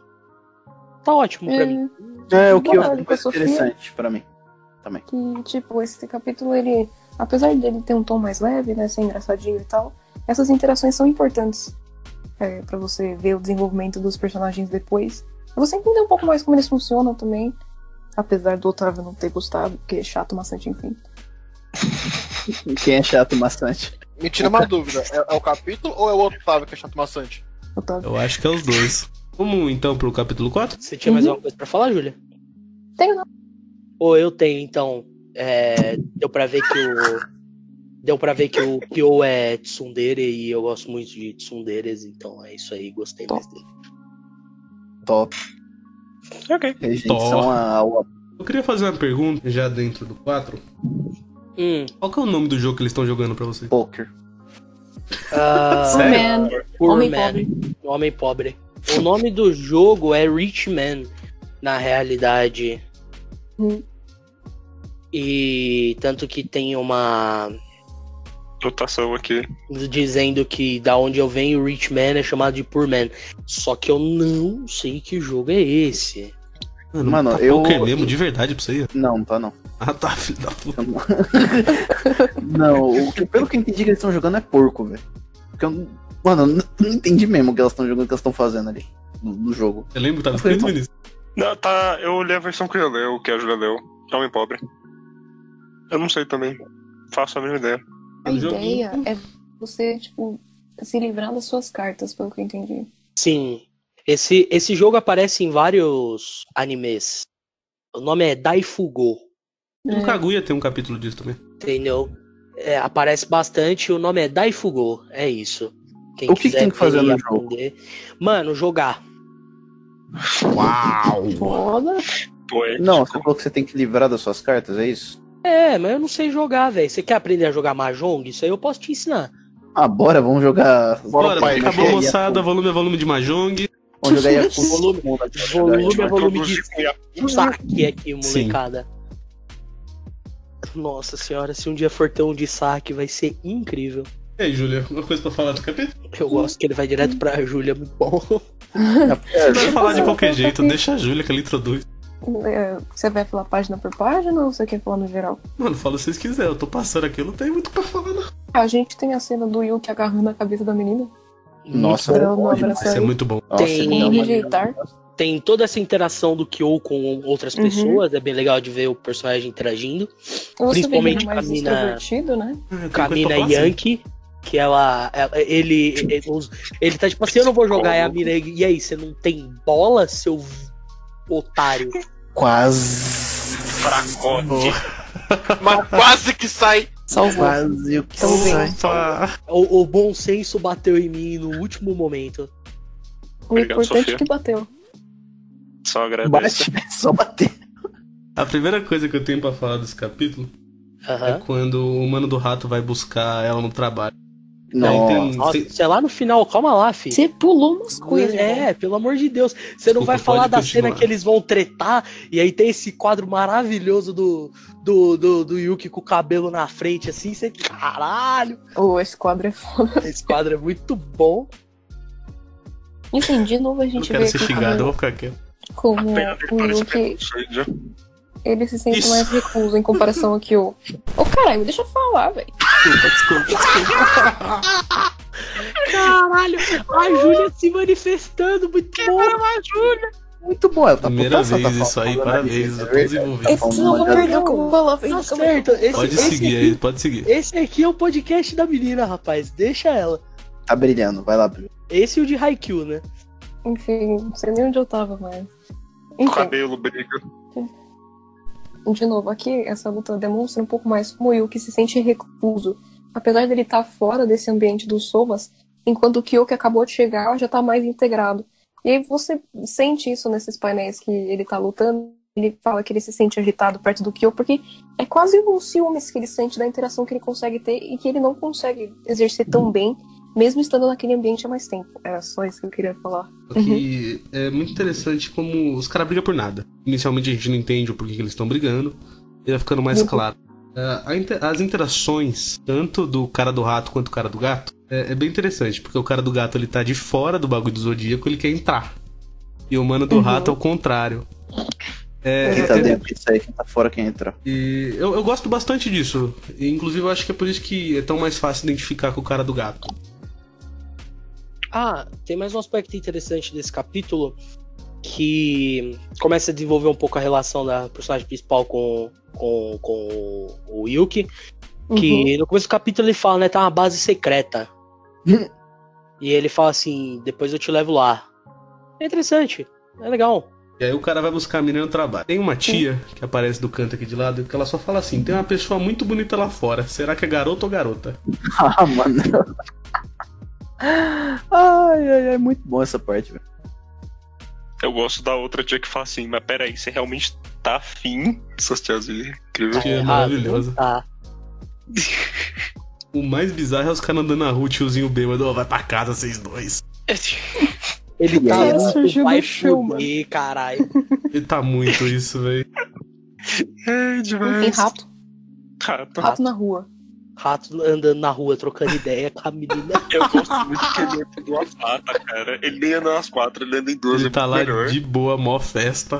Tá ótimo pra É, mim. É, o mais Sofia. interessante pra mim. que, tipo, esse capítulo, ele, apesar dele ter um tom mais leve, né, ser engraçadinho e tal, essas interações são importantes é, para você ver o desenvolvimento dos personagens depois. Pra você entender um pouco mais como eles funcionam também, apesar do Otávio não ter gostado, porque é chato, maçante, enfim. Quem é chato bastante. Me tira uma dúvida, é, é o capítulo ou é o Otávio que é chato maçante? Otávio. Eu acho que é os dois. Vamos então pro capítulo 4? Você tinha mais Uhum. alguma coisa pra falar, Júlia? Tenho não. Ou eu tenho, então. é, deu pra ver que o. Deu pra ver que o Kyo é tsundere e eu gosto muito de tsunderes, então é isso aí, gostei mais dele. Top. Ok. Rejeição ao. Eu queria fazer uma pergunta já dentro do 4. Hum, Qual que é o nome do jogo que eles estão jogando pra vocês? Poker. ah, Sério? Man, Poor Homem Man. Pobre. Homem Pobre. O nome do jogo é Rich Man, na realidade. Hum. E tanto que tem uma. Aqui. dizendo que da onde eu venho, Rich Man é chamado de Poor Man. Só que eu não sei que jogo é esse. Mano, Mano, tá eu- poker mesmo, de verdade pra você? Não, tá não. Ah, tá, filho da puta. Não, o que, pelo que eu entendi que eles estão jogando é porco, velho. Porque eu, não- mano, eu não, não entendi mesmo o que elas estão jogando, o que elas estão fazendo ali no, no jogo. Eu lembro que tava escrito nisso. Não, tá. Eu li a versão que eu leu, que a Júlia leu. Homem pobre. Eu não sei também. Faço a mesma ideia. A jogo- ideia é você, tipo, se livrar das suas cartas, pelo que eu entendi. Sim. Esse, esse jogo aparece em vários animes. O nome é Daifugo. No É. Kaguya tem um capítulo disso também. Entendeu? É, aparece bastante. O nome é Daifugo. É isso. Quem O que que tem que fazer no jogo? aprender. Mano, jogar. Uau! Foda. Poético. Não, você falou que você tem que livrar das suas cartas, é isso? É, mas eu não sei jogar, velho. Você quer aprender a jogar Mahjong? Isso aí eu posso te ensinar. Ah, bora, vamos jogar. Bora, pai, acabou moçada, volume é volume de Mahjong. Vamos jogar Yaku. Volume- volume é volume de saque aqui, Sim. molecada. Nossa senhora, se um dia for ter um de saque, vai ser incrível. E aí, Júlia, alguma coisa pra falar do capítulo? Eu gosto que ele vai direto pra Júlia, muito bom. É, Vai falar de qualquer um jeito, deixa a Júlia que ela introduz. É, Você vai falar página por página ou você quer falar no geral? Mano, fala se vocês quiserem, eu tô passando aqui, eu não tenho muito pra falar, não. A gente tem a cena do Yuki agarrando a cabeça da menina. Nossa, Isso é ele. muito bom. Nossa, Tem- ele rejeitar. Tem toda essa interação do Kyo com outras Uhum. pessoas, é bem legal de ver o personagem interagindo. Você Principalmente ele mais a mina- né? Tem Com a mina. Yankee, que ela, ela- ele, ele, os- ele tá tipo assim, eu não vou jogar, e a mina, e aí, você não tem bola, seu otário? Quase. Fracote. Mas quase que sai. Salvou. Quase o que sai. O, o bom senso bateu em mim no último momento. O Obrigado, importante Sofia. é que bateu. Só agradeço. Bate, só bater. A primeira coisa que eu tenho pra falar desse capítulo é Aham. quando o mano do rato vai buscar ela no trabalho. Não, tem- Nossa, sei lá no final, calma lá, filho. Você pulou umas coisas. irmão. É, pelo amor de Deus. Você não vai falar da continuar. cena que eles vão tretar e aí tem esse quadro maravilhoso do, do, do, do Yuki com o cabelo na frente, assim. Você, caralho, Ô, esse quadro é foda. esse quadro é muito bom. Enfim, de novo a Eu gente quero vê ser aqui xingado, eu como, vou ficar quieto. como o Yuki. Ele se sente Isso. mais recluso em comparação ao que o. Ô caralho, deixa eu falar, velho. Desculpa, desculpa, desculpa. Caralho, a Júlia se manifestando, muito bom. Muito bom, ela tá Primeira putaça, vez tá isso aí, parabéns, eu é tô desenvolvido. Eu Vamos não vou perder o vou falar. Tá certo, esse, Pode esse seguir aqui, aí, pode seguir. esse aqui é o podcast da menina, rapaz. Deixa ela. Tá brilhando, vai lá, Bruno. Esse e o de Haikyuu, né? Enfim, não sei nem onde eu tava, mas. O Enfim, cabelo briga. De novo, aqui essa luta demonstra um pouco mais como Yuki se sente recluso Apesar dele estar fora desse ambiente dos Somas, enquanto o Kyo que acabou de chegar já tá mais integrado. E aí você sente isso nesses painéis que ele tá lutando. Ele fala que ele se sente agitado perto do Kyo, porque é quase um ciúmes que ele sente da interação que ele consegue ter e que ele não consegue exercer tão bem, mesmo estando naquele ambiente há mais tempo. Era só isso que eu queria falar. Que é muito interessante como os caras brigam por nada. Inicialmente a gente não entende o porquê que eles estão brigando. E vai ficando mais Uhum. claro. É, as interações, tanto do cara do rato quanto do cara do gato, é, é bem interessante, porque o cara do gato ele tá de fora do bagulho do zodíaco, ele quer entrar. E o mano do Uhum. rato é o contrário. É, Quem tá é- dentro, aí, quem tá fora, quem entra. e eu, eu gosto bastante disso. E, inclusive, eu acho que é por isso que é tão mais fácil identificar com o cara do gato. Ah, tem mais um aspecto interessante desse capítulo que começa a desenvolver um pouco a relação da personagem principal com, com, com o Yuki. Que no começo do capítulo ele fala, né? Tá uma base secreta. E ele fala assim, depois eu te levo lá. É interessante, é legal. E aí o cara vai buscar a menina no trabalho. Tem uma tia que aparece do canto aqui de lado que ela só fala assim: tem uma pessoa muito bonita lá fora. Será que é garota ou garota? Ah, mano. Ai, ai, ai, muito bom essa parte, velho. Eu gosto da outra tia que fala assim, mas peraí, você realmente tá afim dessas tiazinhas? Incrível. Que é errado, maravilhoso. não Tá. O mais bizarro é os caras andando na rua, tiozinho bêbado, ó, vai pra casa vocês dois. Ele tá muito surgiu vai do chão, fuder, caralho. E tá muito isso, velho. É Enfim, demais. rato. Rato. Rato na rua. Rato andando na rua, trocando ideia com a menina. Eu gosto muito que ele anda em duas patas, cara. Ele nem anda nas quatro, ele anda em duas. Ele é tá lá melhor. de boa, mó festa.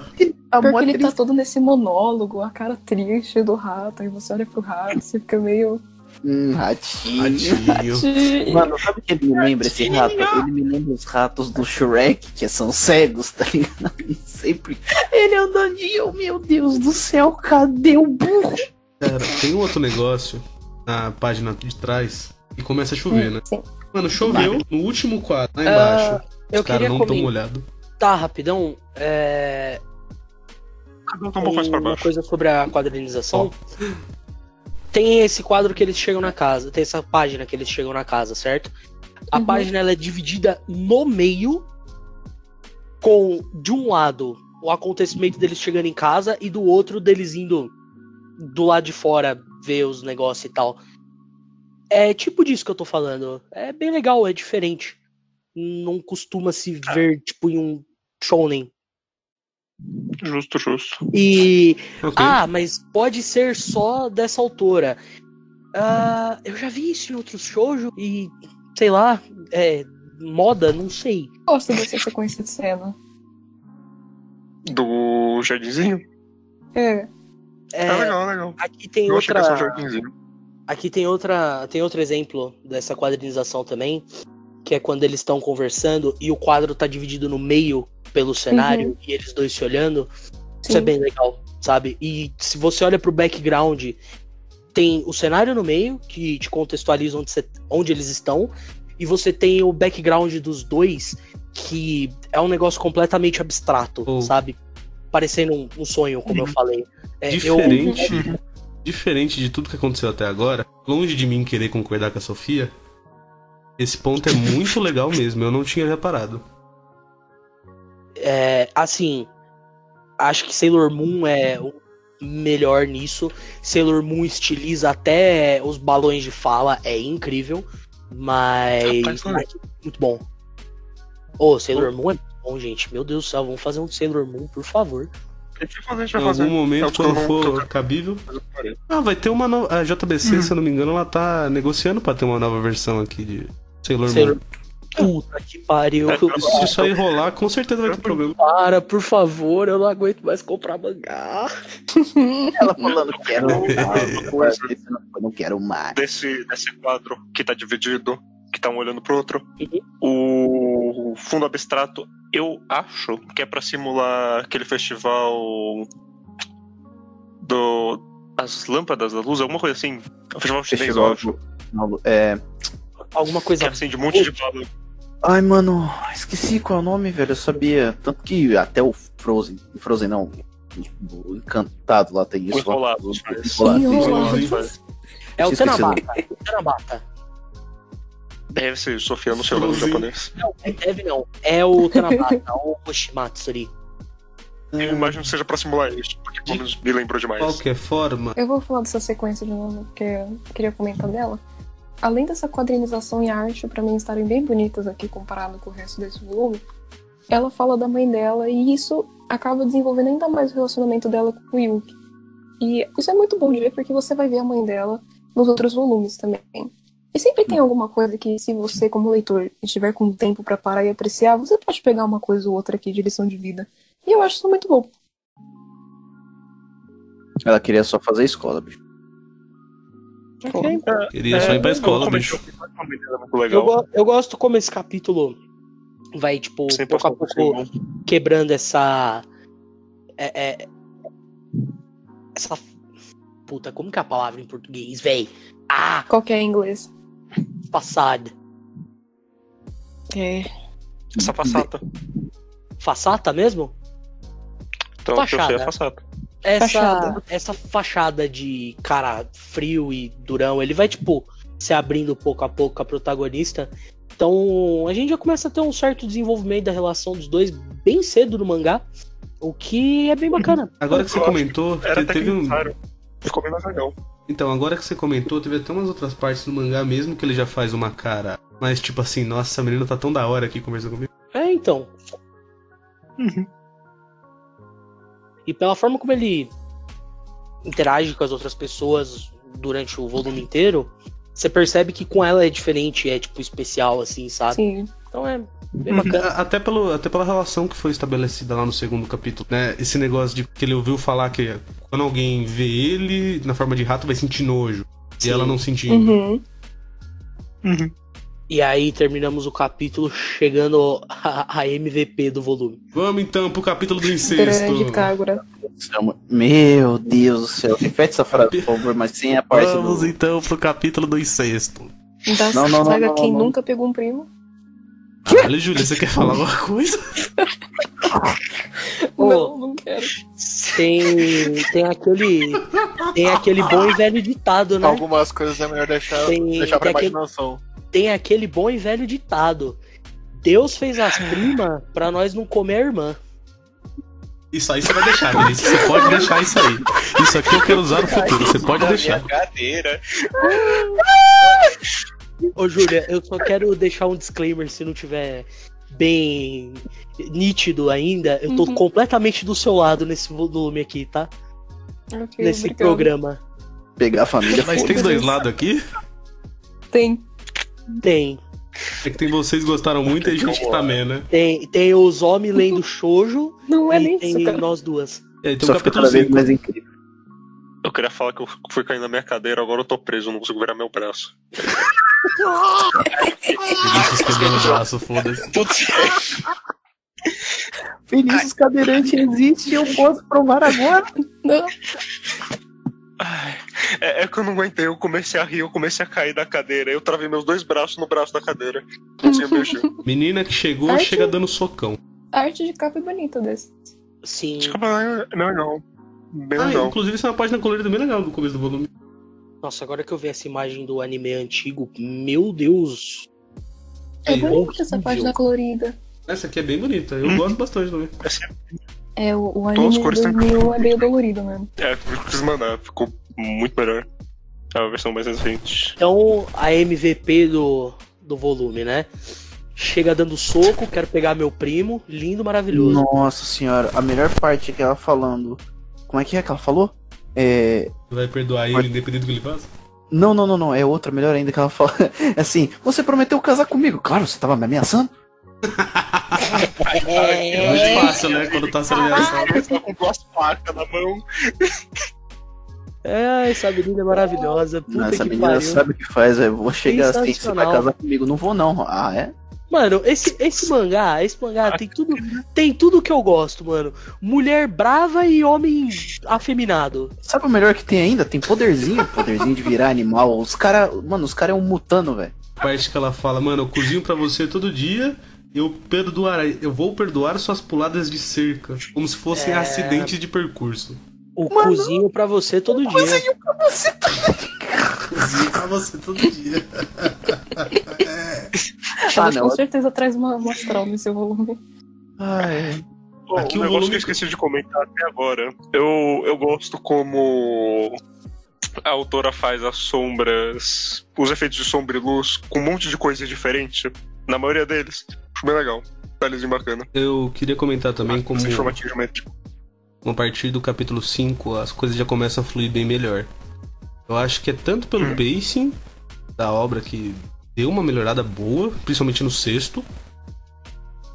A Porque mó ele tá todo nesse monólogo, a cara triste do rato, aí você olha pro rato, você fica meio. Hum, ratinho. Ratinho. Mano, sabe o que ele me lembra esse rato? Ele me lembra os ratos do Shrek, que são cegos, tá ligado? Sempre. Ele andandinho, meu Deus do céu, cadê o burro? Cara, tem um outro negócio na página de trás e começa a chover, né? Sim. Mano, choveu no último quadro, lá Ah, embaixo. Eu Os caras queria não tão comentar molhados. rapidão. É, Cada um tá um pouco mais pra uma baixo. coisa sobre a quadrinização. Tem esse quadro que eles chegam na casa, tem essa página que eles chegam na casa, certo? A Uhum. página ela é dividida no meio com de um lado o acontecimento deles chegando em casa e do outro deles indo do lado de fora ver os negócios e tal. É tipo disso que eu tô falando. É bem legal, é diferente. Não costuma se ver tipo em um shonen. Justo, justo. E Ok. ah, mas pode ser só dessa autora. Ah, eu já vi isso em outros shoujo e sei lá, é moda, não sei. Gosto dessa sequência de cena. Do jardinzinho? É. É, É, legal, legal. aqui tem Eu outra, aqui tem outra, tem outro exemplo dessa quadrinização também, que é quando eles estão conversando e o quadro tá dividido no meio pelo cenário e eles dois se olhando. Isso é Sim. bem legal, sabe? E se você olha pro background, tem o cenário no meio, que te contextualiza onde, você- onde eles estão, e você tem o background dos dois, que é um negócio completamente abstrato, Oh. sabe? Parecendo um, um sonho, como eu falei. É, eu- Diferente, diferente de tudo que aconteceu até agora, longe de mim querer concordar com a Sofia, esse ponto é muito legal mesmo, eu não tinha reparado. É, assim, acho que Sailor Moon é o melhor nisso. Sailor Moon estiliza até os balões de fala, é incrível. Mas. Rapaz, olha. mas muito bom. Ô, Sailor Moon é muito bom, gente. Meu Deus do céu, vamos fazer um Sailor Moon, por favor. Vai fazer, Em algum momento, tô- quando for cabível. Ah, vai ter uma nova. A JBC, se eu não me engano, ela tá negociando pra ter uma nova versão aqui de Sailor, Sailor Moon. Puta que pariu. É, Se isso aí rolar, com certeza vai ter problema. Para, por favor, eu não aguento mais comprar mangá. Ela falando, quero mais. Não quero mais. desse, desse quadro que tá dividido, que tá um olhando pro outro. Uhum. O fundo abstrato, eu acho que é pra simular aquele festival do as lâmpadas da luz, alguma coisa assim. É um festival chinês, eu Festival acho. do- não, É. Alguma coisa. é assim, de um monte de bala. Ai, mano, esqueci qual é o nome, velho. Eu sabia. Tanto que até o Frozen. Frozen não. O Encantado lá tem O isso. lá. O faz. Enrolados, isso. Enrolados. Faz. É o. Tanabata. O Tanabata. Deve ser, Sofia, não sei o nome japonês. Não, é- deve não. É o Tanabata, o Hoshimatsuri. Eu imagino que seja pra simular isso, porque pelo menos me lembrou De demais. qualquer forma, Eu vou falar dessa sequência de novo, porque eu queria comentar dela. Além dessa quadrinização e arte, pra mim, estarem bem bonitas aqui comparado com o resto desse volume, ela fala da mãe dela e isso acaba desenvolvendo ainda mais o relacionamento dela com o Yuki. E isso é muito bom de ver porque você vai ver a mãe dela nos outros volumes também. E sempre tem alguma coisa que, se você, como leitor, estiver com tempo pra parar e apreciar, você pode pegar uma coisa ou outra aqui de lição de vida. E eu acho isso muito bom. Ela queria só fazer escola, bicho. queria só ir pra É, escola, bicho. é Eu, eu gosto como esse capítulo vai, tipo, Sem pouco a pouco cima. quebrando essa. É, é- essa. Puta, como que é a palavra em português, véi? Ah, Qual que é em inglês? Façada. É. Essa passata. Façata mesmo? Então, é Fachada. Essa Fachada. essa fachada de cara frio e durão, ele vai, tipo, se abrindo pouco a pouco com a protagonista. Então, a gente já começa a ter um certo desenvolvimento da relação dos dois bem cedo no mangá. O que é bem bacana. Agora que você comentou, Era te- até teve que um. Ficou bem mais legal. Então, agora que você comentou, teve até umas outras partes do mangá mesmo que ele já faz uma cara. Mas tipo assim, nossa, essa menina tá tão da hora aqui conversando comigo. É, então. E pela forma como ele interage com as outras pessoas durante o volume inteiro, você percebe que com ela é diferente, é tipo especial, assim, sabe? Sim. Então é bem bacana. A- Até, pelo, até pela relação que foi estabelecida lá no segundo capítulo, né? Esse negócio de que ele ouviu falar que quando alguém vê ele na forma de rato vai sentir nojo. E Sim. ela não sentindo. Uhum. E aí terminamos o capítulo chegando a, a MVP do volume. Vamos então pro capítulo do incesto. Grande Kagura. Meu Deus do céu. Repete essa frase, por favor, mas sem a parte Vamos do... então pro capítulo do incesto. Da Não, não, não, saga não, Quem não. Nunca Pegou um Primo. Caralho, Júlia, você quer falar alguma coisa? Ô. Não, não quero. Tem, tem aquele. Tem aquele bom e velho ditado, né? Algumas coisas é melhor deixar, Tem- deixar pra tem aquele- imaginação. Tem aquele bom e velho ditado. Deus fez as primas pra nós não comer a irmã. Isso aí você vai deixar, Vinícius. Você pode deixar isso aí. Isso aqui eu quero usar no futuro. Você pode deixar. cadeira. Ô, Júlia, eu só quero deixar um disclaimer se não tiver bem nítido ainda. Eu tô Uhum. completamente do seu lado nesse volume aqui, tá? Nesse obrigada. programa. Pegar a família. Mas tem dois lados aqui. Tem. Tem. É que tem vocês que gostaram muito e a gente que tá meio, né? Tem, tem os homens lendo shoujo Não é e nem tem isso, cara. nós duas. E aí tem Só fica cada vez 5. mais incrível. Eu queria falar que eu fui caindo na minha cadeira, agora eu tô preso, não consigo virar meu braço. Vinícius quebrando o braço, foda-se. Vinícius Cadeirante existe, eu posso provar agora. Não. ai, é, é que eu não aguentei, eu comecei a rir, eu comecei a cair da cadeira, eu travei meus dois braços no braço da cadeira. Menina que chegou, Ai, chega dando socão. A arte de capa é bonita desse. Sim. Desculpa, não, não. Bem Ah, legal. inclusive essa é uma página colorida bem legal do começo do volume. Nossa, agora que eu vi essa imagem do anime antigo, meu Deus. É bonita essa página colorida. Essa aqui é bem bonita. Eu gosto bastante também. É, o, o Todas anime têm 2001 é meio dolorido mesmo. É, eu preciso mandar, ficou muito melhor. É a versão mais recente. Então, a MVP do, do volume, né? Chega dando soco, quero pegar meu primo, lindo, maravilhoso. Nossa senhora, a melhor parte é que ela falando. Como é que é que ela falou? É. Você vai perdoar ele independente do que ele faça? Não, não, não, não. É outra melhor ainda que ela fala. É assim, você prometeu casar comigo. Claro, você tava me ameaçando. É muito fácil, né? Quando tá sendo ameaçado. Com duas facas na mão. É, essa menina é maravilhosa. Puta Não, essa que menina pariu. sabe o que faz, velho. Vou chegar assim, você vai casar comigo. Não vou, não. Ah, é? Mano, esse, esse mangá, esse mangá tem tudo, tem tudo que eu gosto, mano. Mulher brava e homem afeminado. Sabe o melhor que tem ainda? Tem poderzinho, poderzinho de virar animal. Os cara, mano, os caras é um mutano, velho. parte que ela fala, mano, eu cozinho pra você todo dia, eu perdoarei, eu vou perdoar suas puladas de cerca, como se fossem É. acidentes de percurso. O cozinho pra você todo dia. Você tá... cozinho pra você todo dia. Ela Ah, não. com certeza traz uma, no seu volume. Ai, Bom, Aqui um o negócio que eu esqueci de comentar até agora. Eu, eu gosto como a autora faz as sombras, os efeitos de sombra e luz com um monte de coisa diferente. Na maioria deles. Acho bem legal. Detalhezinho bacana. Eu queria comentar também como formatinho geométrico. a partir do capítulo 5 as coisas já começam a fluir bem melhor. Eu acho que é tanto pelo Hum. pacing da obra que deu uma melhorada boa, principalmente no sexto,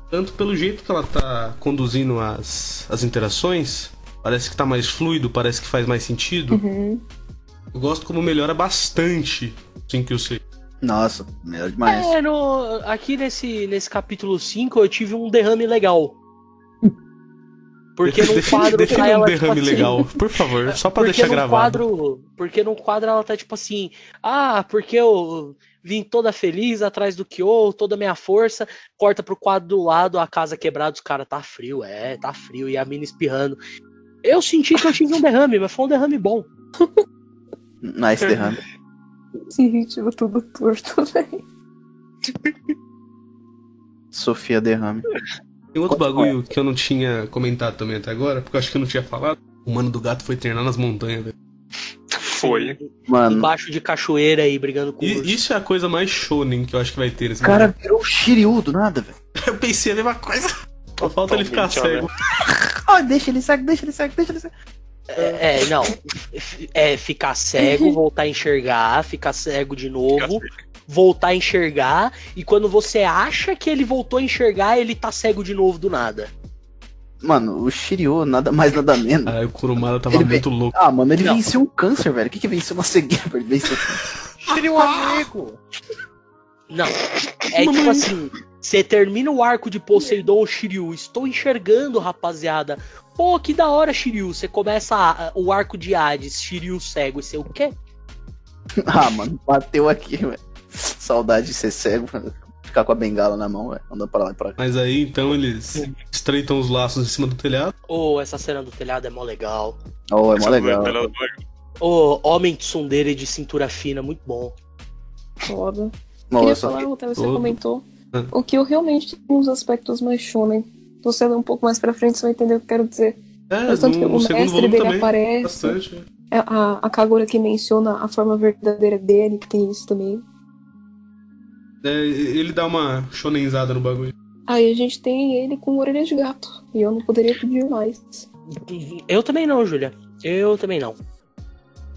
tanto pelo jeito que ela tá conduzindo as, as interações. Parece que tá mais fluido, parece que faz mais sentido. Uhum. Eu gosto como melhora bastante o 5 e o 6. nossa, melhor demais. É, no, aqui nesse, nesse capítulo 5 eu tive um derrame legal. Porque no Define- quadro define tá um ela, derrame tipo assim, legal, por favor, só pra porque deixar no gravado. quadro, porque no quadro ela tá tipo assim, ah, porque eu vim toda feliz atrás do Kyo, toda a minha força, corta pro quadro do lado, a casa quebrada, os caras tá frio, é, tá frio e a mina espirrando. Eu senti que eu tive um derrame, mas foi um derrame bom. Nice derrame. Esse ritmo tudo torto, velho. Sofia derrame. Tem outro bagulho que eu não tinha comentado também até agora, porque eu acho que eu não tinha falado. O mano do gato foi treinar nas montanhas, velho. Foi. Mano, Embaixo de cachoeira aí, brigando com o urso. isso é a coisa mais shonen que eu acho que vai ter nesse o cara virou Shiryu do nada, velho. momento. Eu pensei a mesma coisa. Só falta ele ficar cego. Ai, deixa ele cego, deixa ele cego, deixa ele cego. É, não. É ficar cego, voltar a enxergar, ficar cego de novo, voltar a enxergar, e quando você acha que ele voltou a enxergar, ele tá cego de novo do nada. Mano, o Shiryu, nada mais, nada menos. Ah, o Kurumada tava Ele muito louco. Ah, mano, ele Não. venceu um câncer, velho. O que que venceu uma cegueira? Ele venceu. Shiryu amigo! Não. É tipo assim, você termina o arco de Poseidon Shiryu, estou enxergando, rapaziada. Pô, que da hora, Shiryu. Você começa a- o arco de Hades, Shiryu cego, e você o quê? Ah, mano, bateu aqui, velho. Saudade de ser cego, mano. Ficar com a bengala na mão, velho. Andando pra lá e pra cá. Mas aí então eles estreitam os laços em cima do telhado. Ô, essa cena do telhado é mó legal. Oh, é mó legal. Ô, homem tsundere de cintura fina, muito bom. Foda. Queria falar, até você todo. comentou, Ah. o que eu realmente tem uns aspectos mais shonen. Se você ler um pouco mais pra frente, você vai entender o que eu quero dizer. É, Mas tanto que no, o no mestre dele também. aparece. Bastante. É A, a Kagura que menciona a forma verdadeira dele, que tem isso também. É, ele dá uma shonenzada no bagulho. Aí a gente tem ele com orelha de gato. E eu não poderia pedir mais. Eu também não, Júlia. Eu também não.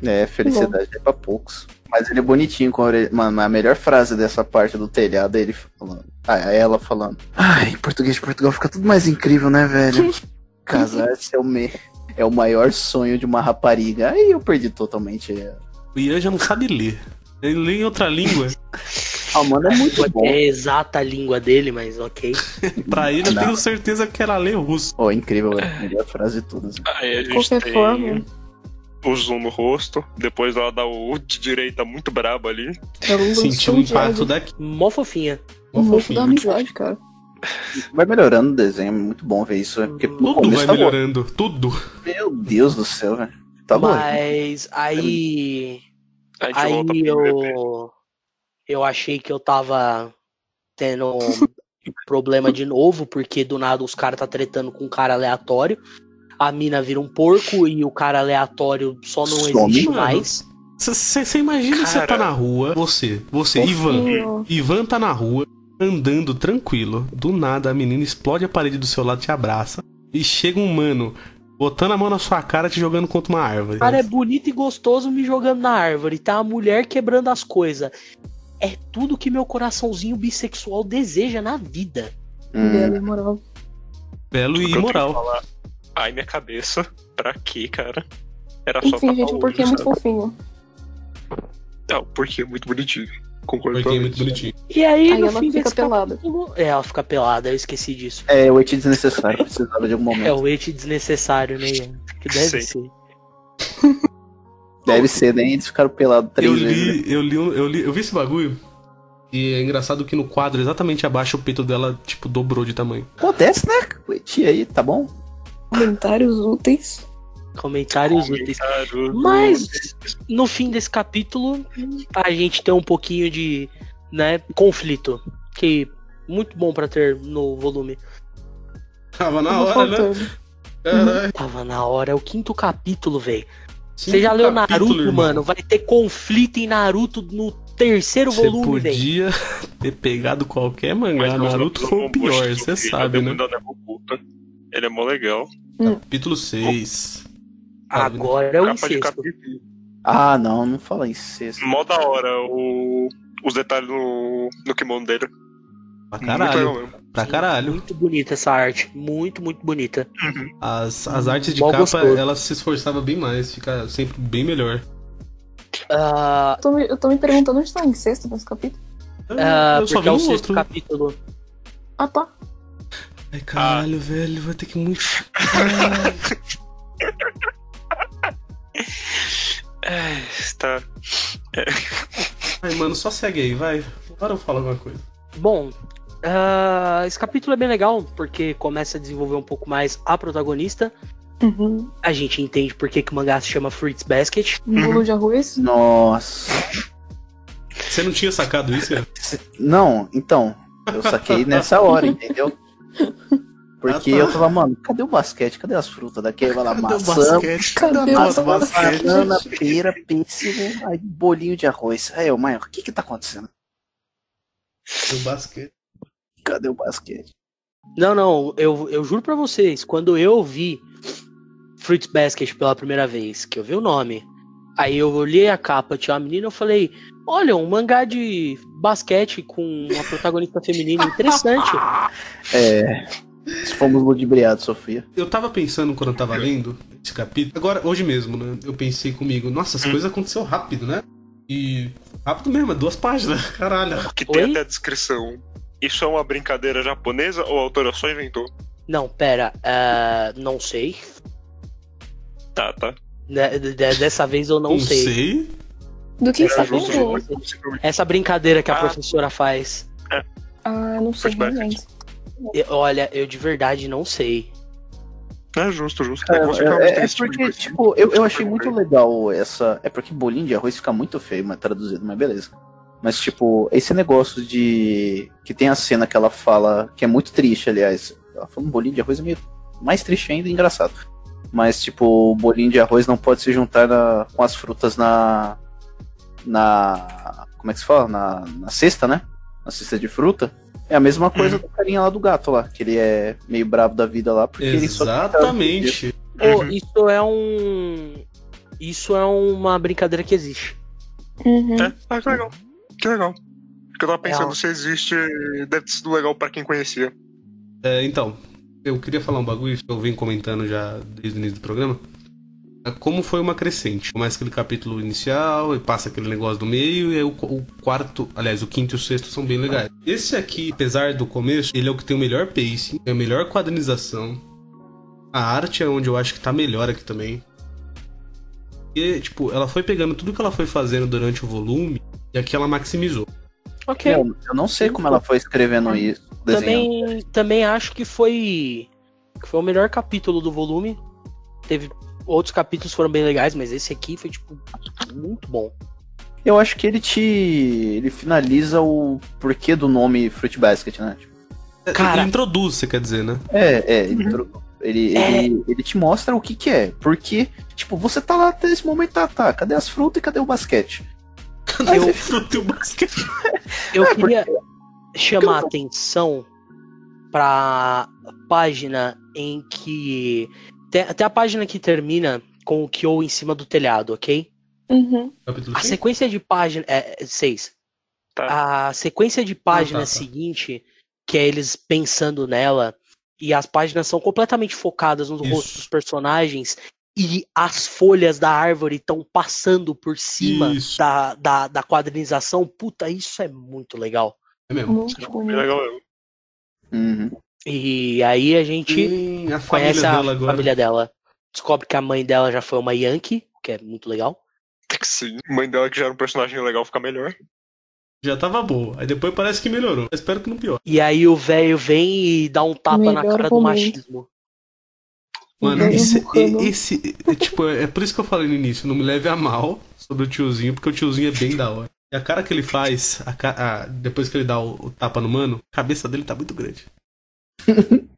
É, felicidade é pra poucos. Mas ele é bonitinho com a orelha. Mano, a melhor frase dessa parte do telhado é ele falando. Ah, é ela falando. Ai, em português de Portugal fica tudo mais incrível, né, velho? Casar-se é o, me... é o maior sonho de uma rapariga. Aí eu perdi totalmente. O Ian já não sabe ler. Ele lê em outra língua. Ah, mano, é muito bom. É exata a língua dele, mas ok. pra ele, eu Não. tenho certeza que era ler russo. Oh, incrível, velho. Melhor frase de todas. Aí a De gente qualquer tem forma, o zoom no rosto. Depois ela dá o de direita muito brabo ali. Sentiu o um impacto daqui. Mó fofinha. Mó fofinho. da amizade, cara. Vai melhorando o desenho, é muito bom ver isso. é Porque Tudo vai tá bom. melhorando. Tudo. Meu Deus do céu, velho. Tá bom. mas aí. A Aí primeiro eu. Eu achei que eu tava tendo um problema de novo, porque do nada os caras tá tretando com um cara aleatório. A mina vira um porco e o cara aleatório só não Some, existe mano. mais. Você imagina você tá na rua, você, você, Ivan. Ivan tá na rua, andando tranquilo. Do nada a menina explode a parede do seu lado, te abraça. E chega um mano botando a mão na sua cara, te jogando contra uma árvore. O cara é bonito e gostoso me jogando na árvore. Tá a mulher quebrando as coisas. É tudo que meu coraçãozinho bissexual deseja na vida. Hum, Bela e moral. Belo e imoral. falar, Ai, minha cabeça. Pra quê, cara? Era só Enfim, tapar gente, o porque é olho, muito fofinho. Não, porque é muito bonitinho. Concordo Porque é com muito bonitinho. E aí, Aí no ela fim fica pelada. capítulo- É, ela fica pelada, eu esqueci disso. É, o et desnecessário, precisava de algum É momento. o et desnecessário, né? Que deve Sim. ser. Deve ser, nem eles ficaram pelados três Eu vezes. né? li, eu li, eu li, eu vi esse bagulho. E é engraçado que no quadro, exatamente abaixo, o peito dela, tipo, dobrou de tamanho. Acontece, né? O et aí, tá bom? Comentários úteis. Comentários úteis. Mas no fim desse capítulo, a gente tem um pouquinho de né, conflito. Que muito bom pra ter no volume. Tava na Tava hora, né? Caralho. Tava na hora, é o quinto capítulo, velho. Você já leu Naruto, irmão. mano? Vai ter conflito em Naruto no terceiro Você volume, velho. podia ter pegado qualquer mangá. Naruto foi o pior, você não, sabe, não, né? Ele é mó legal. Capítulo 6. Agora é o incesto. Ah, não, não fala incesto. Mó da hora o... os detalhes no, no kimono dele. Pra caralho. Pra caralho. Muito bonita essa arte. Muito, muito bonita. As, as artes de Mal capa, gostoso. elas se esforçavam bem mais. Fica sempre bem melhor. Ah, Eu tô, me, eu tô me perguntando onde tá o incesto nesse capítulo. ah, eu só porque vi é o um sexto outro. capítulo. Ah, tá. Ai, caralho, velho. Vai ter que muito. É, tá. Ai, mano, só segue aí, vai. Agora eu falo alguma coisa. Bom, ah, esse capítulo é bem legal, porque começa a desenvolver um pouco mais a protagonista. Uhum. A gente entende por que, que o mangá se chama Fruits Basket. Um bolo de arroz. Nossa. Você não tinha sacado isso, cara? Não, então, eu saquei nessa hora, entendeu? Porque Ah, tá. eu tava, mano, cadê o basquete? Cadê as frutas daqui? Vai lá, maçã, basquete? Cadê nota basquete? banana, pera, pêssego, aí bolinho de arroz. Aí, eu, mãe, o que que tá acontecendo? Do basquete. Cadê o basquete? Não, não, eu, eu juro pra vocês, quando eu vi Fruits Basket pela primeira vez, que eu vi o nome, aí eu olhei a capa, tinha uma menina, eu falei, olha, um mangá de basquete com uma protagonista feminina interessante. É. Fomos ludibriados, Sofia. Eu tava pensando quando eu tava lendo esse capítulo. Agora, hoje mesmo, né? Eu pensei comigo, nossa, as coisas aconteceu rápido, né? E. Rápido mesmo, é duas páginas, caralho. Que tem Oi? até a descrição. Isso é uma brincadeira japonesa ou a autora só inventou? Não, pera, ah, não sei. Tá, tá. De- de- dessa vez eu não, sei. Do que É, tá mas possivelmente. Essa brincadeira que a Ah. professora faz. Ah, não sei realmente. Olha, eu de verdade não sei. É justo, justo. Cara, é, é tipo de porque, coisa. tipo, eu, eu achei muito legal essa. É porque bolinho de arroz fica muito feio, mas traduzido, mas beleza. Mas, tipo, esse negócio de. Que tem a cena que ela fala, que é muito triste, aliás. Ela fala um bolinho de arroz é meio mais triste ainda e engraçado. Mas, tipo, o bolinho de arroz não pode se juntar na- com as frutas na. Na. Como é que se fala? Na, na cesta, né? Na cesta de fruta. É a mesma coisa do carinha lá do gato lá, que ele é meio bravo da vida lá, porque ele só Exatamente. Pô, Uhum. isso é um. Isso é uma brincadeira que existe. Uhum. É, ah, legal. Que legal. Porque eu tava pensando É. se existe. Deve ter sido legal pra quem conhecia. É, então, eu queria falar um bagulho que eu venho comentando já desde o início do programa. É Como foi uma crescente. Começa aquele capítulo inicial, e passa aquele negócio do meio, e aí o, o quarto, aliás, o quinto e o sexto são bem legais. Esse aqui, apesar do começo, ele é o que tem o melhor pacing, tem a melhor quadrinização. A arte é onde eu acho que tá melhor aqui também. E, tipo, ela foi pegando tudo que ela foi fazendo durante o volume, e aqui ela maximizou. Ok. Eu, eu não sei como ela foi escrevendo isso. Desenhando. Também, também acho que foi. que foi o melhor capítulo do volume. Teve. Outros capítulos foram bem legais, mas esse aqui foi, tipo, muito bom. Eu acho que ele te. Ele finaliza o porquê do nome Fruit Basket, né? Tipo, É, Cara- Ele introduz, você quer dizer, né? É, é, ele, tro- ele, É. ele, ele te mostra o que que é. Porque, tipo, você tá lá até esse momento, tá, tá. Cadê as frutas e cadê o basquete? Eu-. Eu É, queria chamar a atenção pra página em que. Tem a página que termina com o Kyo em cima do telhado, ok? Uhum. A sequência de página. É, é, seis. A sequência de página tá. seguinte, que é eles pensando nela, e as páginas são completamente focadas nos Isso. rostos dos personagens, e as folhas da árvore estão passando por cima Isso. da, da, da quadrinização. Puta, isso é muito legal. É mesmo. Muito Bem bonito. legal mesmo. Uhum. E aí a gente a família conhece a dela agora. família dela. Descobre que a mãe dela já foi uma Yankee, que é muito legal. Sim. Mãe dela que já era um personagem legal fica melhor. Já tava boa. Aí depois parece que melhorou. Eu espero que não pior. E aí o velho vem e dá um tapa na Melhor cara do momento. machismo. Mano, Velho esse, esse- é, tipo, é por isso que eu falei no início, não me leve a mal sobre o tiozinho, porque o tiozinho é bem da hora. E a cara que ele faz, a a- depois que ele dá o, o tapa no mano, a cabeça dele tá muito grande.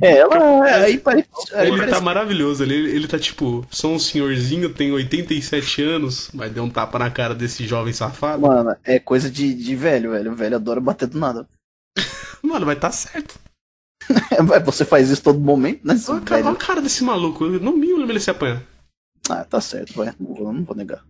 É, ela. Aí parece. Aí ele parece tá maravilhoso, ele, ele tá tipo, sou um senhorzinho, tenho 87 anos, mas deu um tapa na cara desse jovem safado. Mano, é coisa de, de velho, velho. O velho adora bater do nada. Mano, vai tá certo. Você faz isso todo momento, né? Olha a cara, olha a cara desse maluco, no mínimo ele se apanha. Ah, tá certo, vai. Não vou, não vou negar.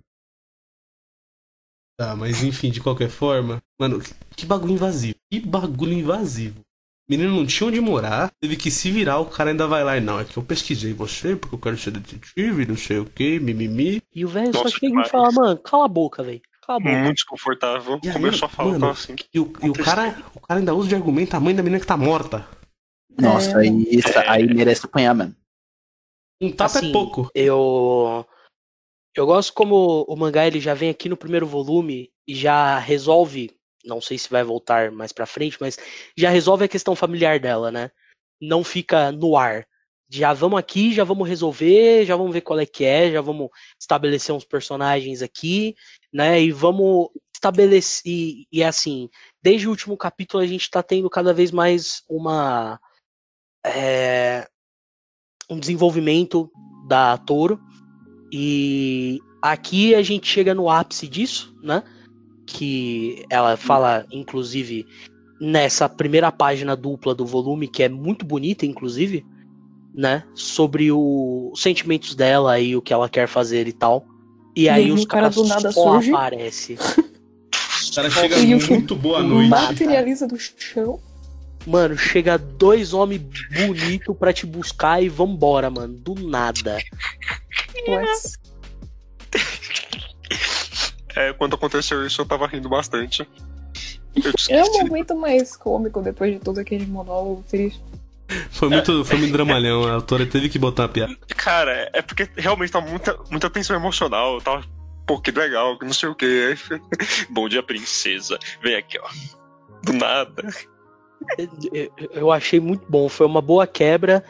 Tá, mas enfim, de qualquer forma. Mano, que, que bagulho invasivo. Que bagulho invasivo. O menino não tinha onde morar, teve que se virar, o cara ainda vai lá e não, é que eu pesquisei você, porque eu quero ser detetive, não sei o que, mimimi. E o velho só chega e demais. fala, mano, cala a boca, velho. Cala a boca. Muito desconfortável. E aí, Começou a falar mano, assim. E o, e o cara, o cara ainda usa de argumento a mãe da menina que tá morta. Nossa, É. aí, isso- aí merece apanhar, mano. Um tapa Assim, é pouco. Eu eu gosto como o mangá ele já vem aqui no primeiro volume e já resolve, não sei se vai voltar mais pra frente, mas já resolve a questão familiar dela, né? Não fica no ar. Já vamos aqui, já vamos resolver, já vamos ver qual é que é, já vamos estabelecer uns personagens aqui, né? E vamos estabelecer e, e assim, desde o último capítulo a gente tá tendo cada vez mais uma é, um desenvolvimento da Toro. E aqui a gente chega no ápice disso, né? Que ela fala, inclusive, nessa primeira página dupla do volume, que é muito bonita, inclusive, né? Sobre o- os sentimentos dela e o que ela quer fazer e tal. E aí aí os o cara caras do nada só surge. aparece. O cara chega E muito boa noite. Materializa do chão. Mano, chega dois homens bonitos pra te buscar e vambora, mano. Do nada. Mas É, quando aconteceu isso, eu tava rindo bastante. É o momento mais cômico depois de todo aquele monólogo triste. Foi muito, foi muito dramalhão, a autora teve que botar a piada. Cara, é porque realmente tá muita, muita tensão emocional. Tava, pô, que legal, que não sei o que. Bom dia, princesa. Vem aqui, ó. Do nada. Eu- achei muito bom, foi uma boa quebra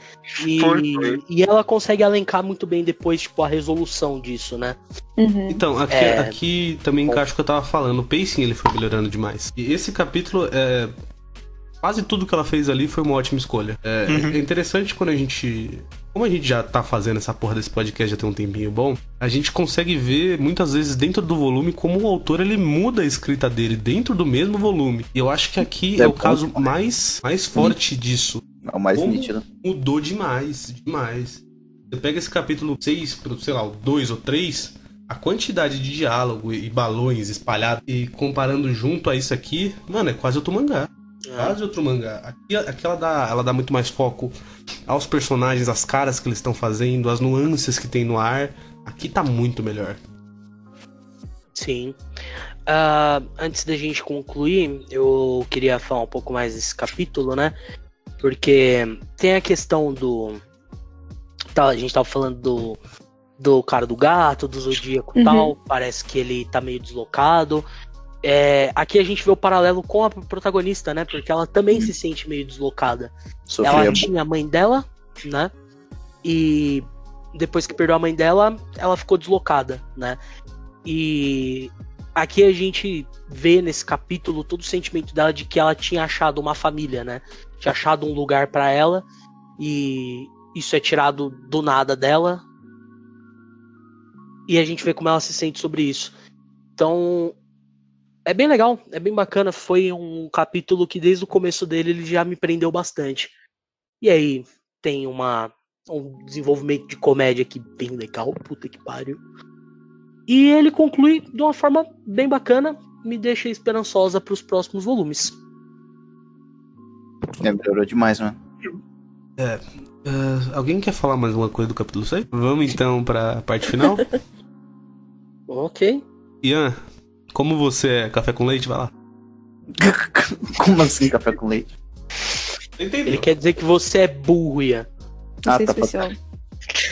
e, Foi, foi. e ela consegue alencar muito bem depois, tipo, a resolução disso, né? Uhum. Então, aqui, É. aqui também encaixa o que eu tava falando. O pacing ele foi melhorando demais. E esse capítulo, é, quase tudo que ela fez ali foi uma ótima escolha. É, Uhum. é interessante quando a gente. Como a gente já tá fazendo essa porra desse podcast já tem um tempinho bom, a gente consegue ver muitas vezes dentro do volume como o autor ele muda a escrita dele dentro do mesmo volume. E eu acho que aqui é, É o caso mais, mais forte disso. É o mais Como? nítido. mudou demais, demais. Você pega esse capítulo 6 pro, sei lá, o 2 ou 3, a quantidade de diálogo e balões espalhados e comparando junto a isso aqui, mano, é quase outro mangá. Quase outro mangá. Aqui, aqui ela, dá, ela dá muito mais foco aos personagens, às caras que eles estão fazendo, às nuances que tem no ar. Aqui tá muito melhor. Sim. Ah, antes da gente concluir, eu queria falar um pouco mais desse capítulo, né? Porque tem a questão do. Tá, a gente tava falando do, do cara do gato, do zodíaco e Uhum. tal. Parece que ele tá meio deslocado. É, aqui a gente vê o paralelo com a protagonista, né? Porque ela também se sente meio deslocada. Ela tinha a mãe dela, né? E depois que perdeu a mãe dela, ela ficou deslocada, né? E aqui a gente vê nesse capítulo todo o sentimento dela de que ela tinha achado uma família, né? Tinha achado um lugar pra ela e isso é tirado do nada dela. E a gente vê como ela se sente sobre isso. Então, é bem legal, é bem bacana. Foi um capítulo que desde o começo dele ele já me prendeu bastante. E aí tem uma um desenvolvimento de comédia aqui bem legal, puta que pariu. E ele conclui de uma forma bem bacana, me deixa esperançosa para os próximos volumes. É, melhorou demais, mano. Ah, alguém quer falar mais alguma coisa do capítulo 6? Vamos então pra parte final? Ok. Ian, como você é café com leite, vai lá. Como assim café com leite? Entendeu? Ele quer dizer que você é burro, Ian. Ah, é tá, especial.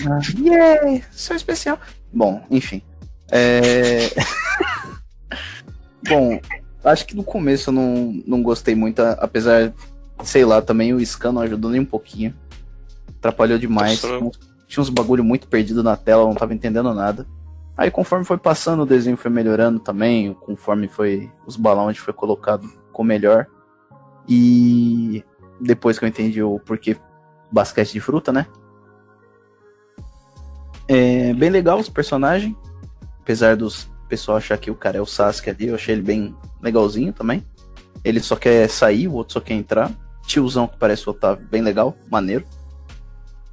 Ah, yeah, sou especial. Bom, enfim. É... Bom, acho que no começo eu não, não gostei muito, apesar, sei lá, também o Scan não ajudou nem um pouquinho. Atrapalhou demais. Nossa. Tinha uns bagulho muito perdido na tela, eu não tava entendendo nada. Aí conforme foi passando, o desenho foi melhorando também, conforme foi os balões foi colocado ficou melhor. E depois que eu entendi o porquê basquete de fruta, né? É bem legal os personagens. Apesar dos pessoal achar que o cara é o Sasuke ali, eu achei ele bem legalzinho também. Ele só quer sair, o outro só quer entrar. Tiozão que parece o Otávio, bem legal, maneiro.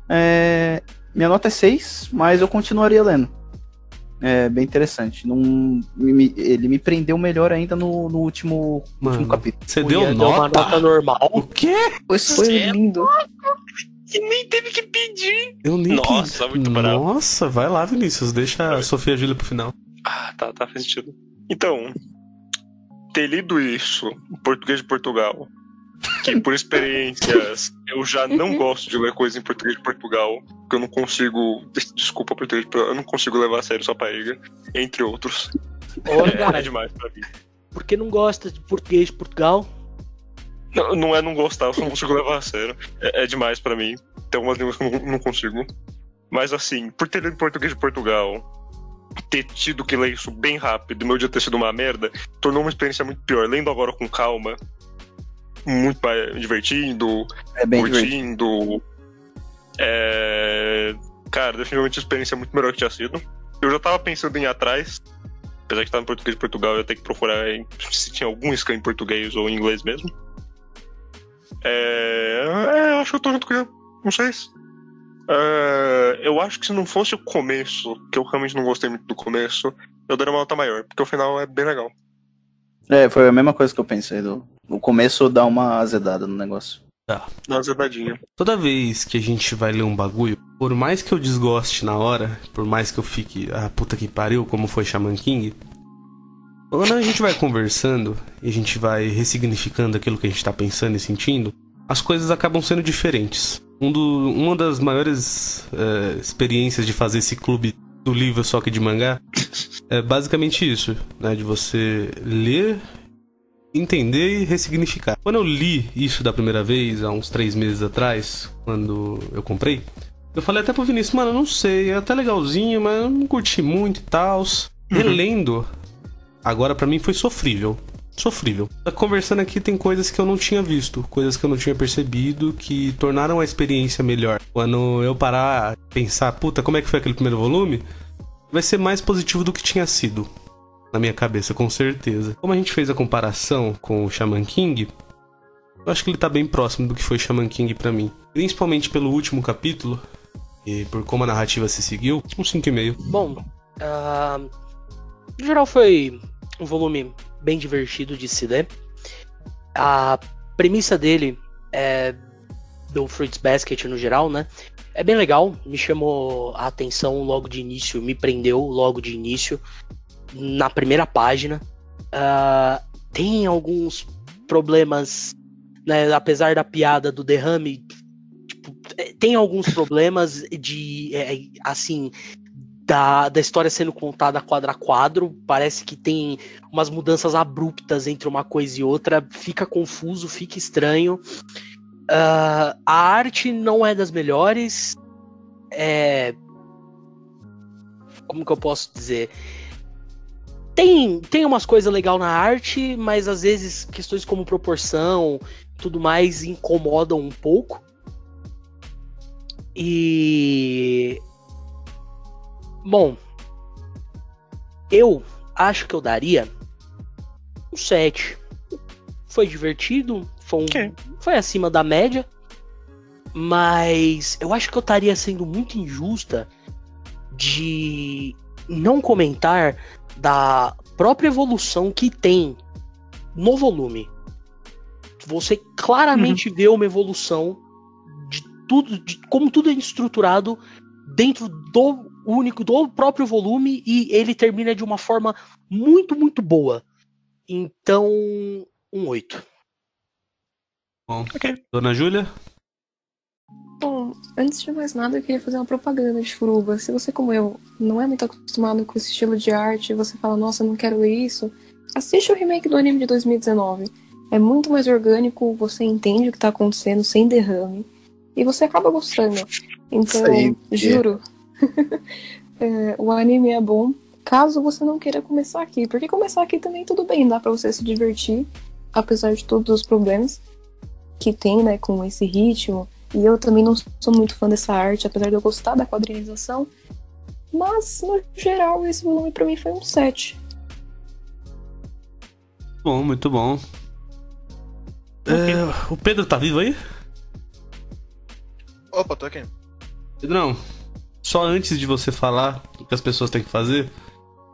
É, minha nota é 6, mas eu continuaria lendo. É bem interessante. Não, me- ele me prendeu melhor ainda no, no último, no último Mano, capítulo. você O deu nota? uma nota normal. O quê? Foi lindo. E nem teve que pedir. Eu nem Nossa, muito bravo. Nossa, vai lá, Vinícius. Deixa a Sofia e a Júlia pro final. Ah, tá, tá, faz sentido. Então, ter lido isso português de Portugal, que por experiências eu já não gosto de ler coisa em português de Portugal, porque eu não consigo. des- Desculpa, português eu não consigo levar a sério sua barriga, entre outros. Ô, É, cara, é demais pra mim. por que não gosta de português de Portugal? Não, não é não gostar, eu só não consigo levar a sério. É, é demais pra mim. Tem algumas línguas que eu não, não consigo. Mas assim, por ter lido português de Portugal, ter tido que ler isso bem rápido, meu dia ter sido uma merda, tornou uma experiência muito pior. Lendo agora com calma, muito divertindo, É bem divertido. curtindo. É... Cara, definitivamente a experiência é muito melhor que tinha sido. Eu já tava pensando em ir atrás. Apesar que tá em português de Portugal, eu ia ter que procurar se tinha algum scan em português ou em inglês mesmo. É... é, eu acho que eu tô junto com ele. Não sei se. É, eu acho que se não fosse o começo, que eu realmente não gostei muito do começo, eu daria uma nota maior, porque o final é bem legal. É, foi a mesma coisa que eu pensei. Do, no começo dá uma azedada no negócio. Dá uma zedadinha. Toda vez que a gente vai ler um bagulho, por mais que eu desgoste na hora, por mais que eu fique, ah, puta que pariu, como foi Shaman King, quando a gente vai conversando e a gente vai ressignificando aquilo que a gente tá pensando e sentindo, as coisas acabam sendo diferentes. Um do- uma das maiores eh, experiências de fazer esse clube do livro só que de mangá é basicamente isso, né? De você ler entender e ressignificar. Quando eu li isso da primeira vez, há uns três meses atrás, quando eu comprei, eu falei até pro Vinícius, mano, eu não sei, é até legalzinho, mas eu não curti muito e tal. Relendo, agora pra mim foi sofrível. Sofrível. Tá Conversando aqui tem coisas que eu não tinha visto, coisas que eu não tinha percebido, que tornaram a experiência melhor. Quando eu parar e pensar, puta, como é que foi aquele primeiro volume? Vai ser mais positivo do que tinha sido na minha cabeça, com certeza. Como a gente fez a comparação com o Shaman King, eu acho que ele tá bem próximo do que foi Shaman King pra mim. Principalmente pelo último capítulo, e por como a narrativa se seguiu, um 5,5. Bom, ah, no geral foi um volume bem divertido de se ler. A premissa dele é do Fruits Basket no geral, né? É bem legal, me chamou a atenção logo de início, me prendeu logo de início na primeira página. Ah, tem alguns problemas, né? Apesar da piada do derrame, tipo, é, tem alguns problemas de, é, assim, da, da história sendo contada quadro a quadro. Parece que tem umas mudanças abruptas entre uma coisa e outra. Fica confuso, fica estranho. Ah, a arte não é das melhores. É. Como que eu posso dizer? Tem, tem umas coisas legais na arte, mas às vezes questões como proporção tudo mais incomodam um pouco. E. Bom, eu acho que eu daria um 7. Foi divertido, foi, um- Ok. foi acima da média, mas eu acho que eu estaria sendo muito injusta de não comentar da própria evolução que tem no volume. Você claramente vê uma evolução de tudo, de como tudo é estruturado dentro do único, do próprio volume e ele termina de uma forma muito, muito boa. Então, um 8. Bom, Ok. Dona Júlia? Bom, antes de mais nada, eu queria fazer uma propaganda de Furuba. Se você, como eu, não é muito acostumado com esse estilo de arte e você fala, nossa, eu não quero ler isso, assiste o remake do anime de 2019. É muito mais orgânico, você entende o que tá acontecendo sem derrame. E você acaba gostando. Então, aí, é. juro. é, o anime é bom. Caso você não queira começar aqui. Porque começar aqui também tudo bem, dá pra você se divertir. Apesar de todos os problemas que tem, né, com esse ritmo. E eu também não sou muito fã dessa arte, apesar de eu gostar da quadrinização. Mas, no geral, esse volume pra mim foi um 7. Bom, muito bom. É, o Pedro tá vivo aí? Opa, tô aqui. Pedrão, só antes de você falar o que as pessoas têm que fazer,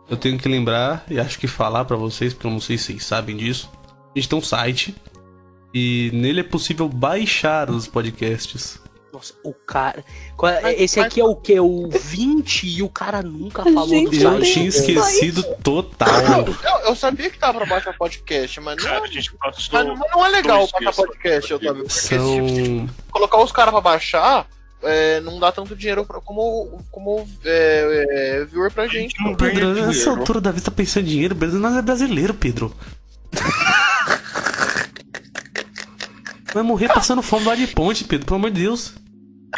eu tenho que lembrar e acho que falar pra vocês, porque eu não sei se vocês sabem disso. A gente tem um site e nele é possível baixar os podcasts. Nossa, o cara. é- Esse aqui é o que? O 20 e o cara nunca falou do Gente, Eu Meu site. tinha Deus. esquecido total. Eu, eu sabia que tava pra baixar podcast, mas não, Cara, a gente passou. mas não, é legal baixar podcast, Otávio. Porque tipo, São. colocar os caras pra baixar é, não dá tanto dinheiro pra, como, como é, é, viewer pra gente. não Pedro, nessa altura da vida tá pensando em dinheiro, Pedro não é brasileiro, Pedro. Vai morrer passando fome lá de ponte, Pedro, pelo amor de Deus.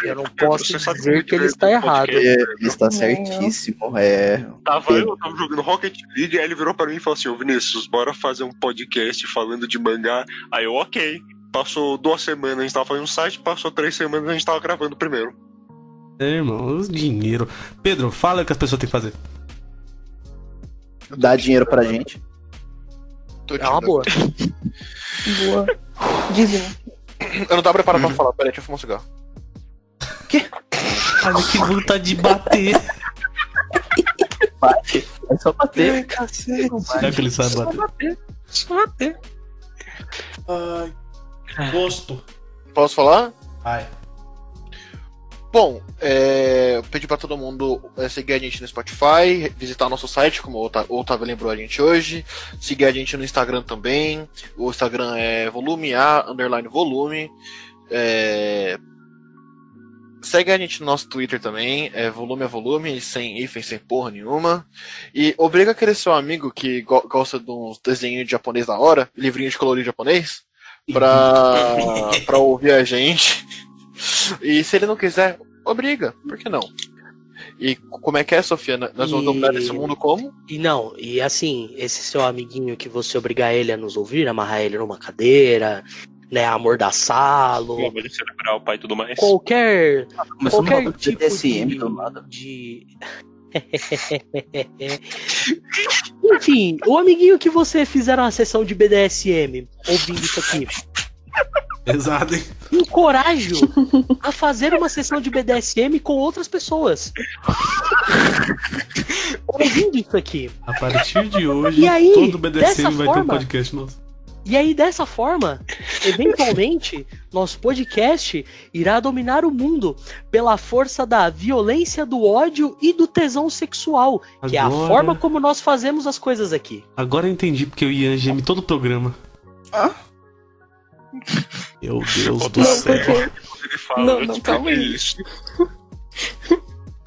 Eu não posso sabe dizer que ele está do errado. podcast. É, está certíssimo. É. Tava eu, eu tava jogando Rocket League, aí ele virou pra mim e falou assim, ô Vinícius, bora fazer um podcast falando de mangá. Aí eu, ok. Passou duas semanas, a gente tava fazendo um site, passou três semanas, a gente tava gravando primeiro. É, irmão, os dinheiro. Pedro, fala o que as pessoas têm que fazer. Dá dinheiro pra gente. Tô É uma boa. Boa. Dízimo. Eu não tava preparado pra falar, peraí, deixa eu fumar um cigarro. Olha que vontade de bater. Bate. É só bater. Será que ele sabe bater? Gosto. Posso falar? Vai. Bom, é, eu pedi pra todo mundo é, seguir a gente no Spotify, visitar nosso site, como o Otávio lembrou a gente hoje, seguir a gente no Instagram também. O Instagram é volume A, underline volume. É, segue a gente no nosso Twitter também, é volume a volume, sem hífen, sem porra nenhuma. E obriga aquele seu amigo que go- gosta de uns desenhos de japonês da hora, livrinho de colorir japonês, pra, pra ouvir a gente. E se ele não quiser, obriga, por que não? E como é que é, Sofia? Nós vamos E- dominar esse mundo como? E não, e assim, esse seu amiguinho que você obrigar ele a nos ouvir, amarrar ele numa cadeira, né, amordaçá-lo, cerebral, pai e tudo mais. qualquer Começou uma qualquer tipo BDSM de, do nada. de... Enfim, o amiguinho que você fizer uma sessão de BDSM ouvindo isso aqui, Pesado, hein? encorajo a fazer uma sessão de BDSM com outras pessoas. ouvindo isso aqui. A partir de hoje, aí, todo BDSM vai ter um forma- podcast nosso. E aí, dessa forma, eventualmente, nosso podcast irá dominar o mundo pela força da violência, do ódio e do tesão sexual, que é a Agora- forma como nós fazemos as coisas aqui. Agora eu entendi porque o Ian geme todo o programa. Ah? Meu Deus do Não, céu. porque Ele fala, Não, não, calma aí. peguei isso.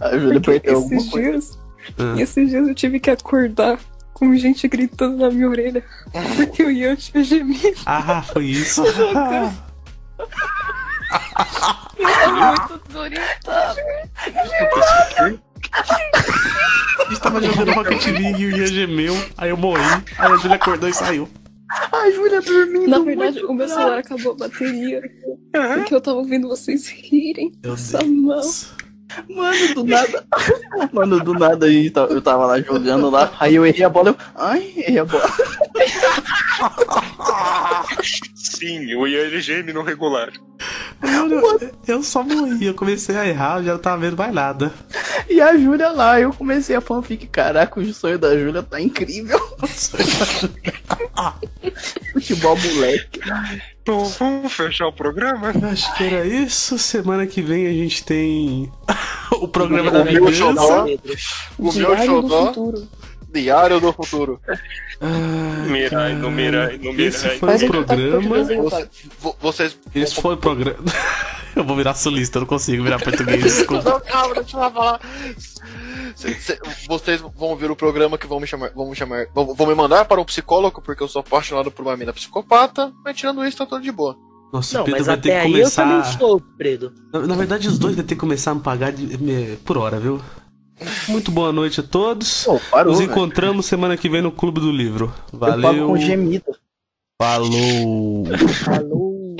A Júlia Porque perdeu alguma coisa. dias, Ah. esses dias eu tive que acordar com gente gritando na minha orelha. Porque o Ian tinha gemido. Ah, foi isso. Eu tava muito desorientada. A gente tava jogando Rocket League e o Ian gemeu, aí eu morri, aí a Julia acordou e saiu. A Júlia dormindo. Na verdade, o meu celular acabou a bateria. Porque eu tava ouvindo vocês rirem. Meu Essa mão. Mano, do nada. Mano, do nada a gente tava- eu tava lá jogando lá. Aí eu errei a bola. Eu... Ai, errei a bola. Sim, o geme no regular. Eu, eu só morri, eu comecei a errar, eu já não tava vendo mais nada. E a Júlia lá, eu comecei a fanfic. Caraca, o sonho da Júlia tá incrível. Futebol moleque. Então vamos fechar o programa? Acho que era isso. Semana que vem a gente tem o programa da O meu xodó. O meu xodó. Diário do Futuro. Ai, Mirai, no Mirai, no Esse Mirai. foi Faz o programa. Você- vocês. Esse foi o programa. Eu vou virar sulista, eu não consigo virar português, desculpa. Não, calma, deixa eu falar. Cê- vocês vão ver o programa que vão me chamar. Vão me chamar. Vão, vão me mandar para um psicólogo, porque eu sou apaixonado por uma mina psicopata, mas tirando isso, tá tudo de boa. Nossa, Não, o Pedro mas vai ter que aí eu também começar. sou, Pedro. Na, na verdade, os dois vão ter que começar a me pagar de- me- por hora, viu? Muito boa noite a todos. Parou, Nos encontramos semana que vem no Clube do Livro. Valeu. Eu com gemido. Falou. Falou.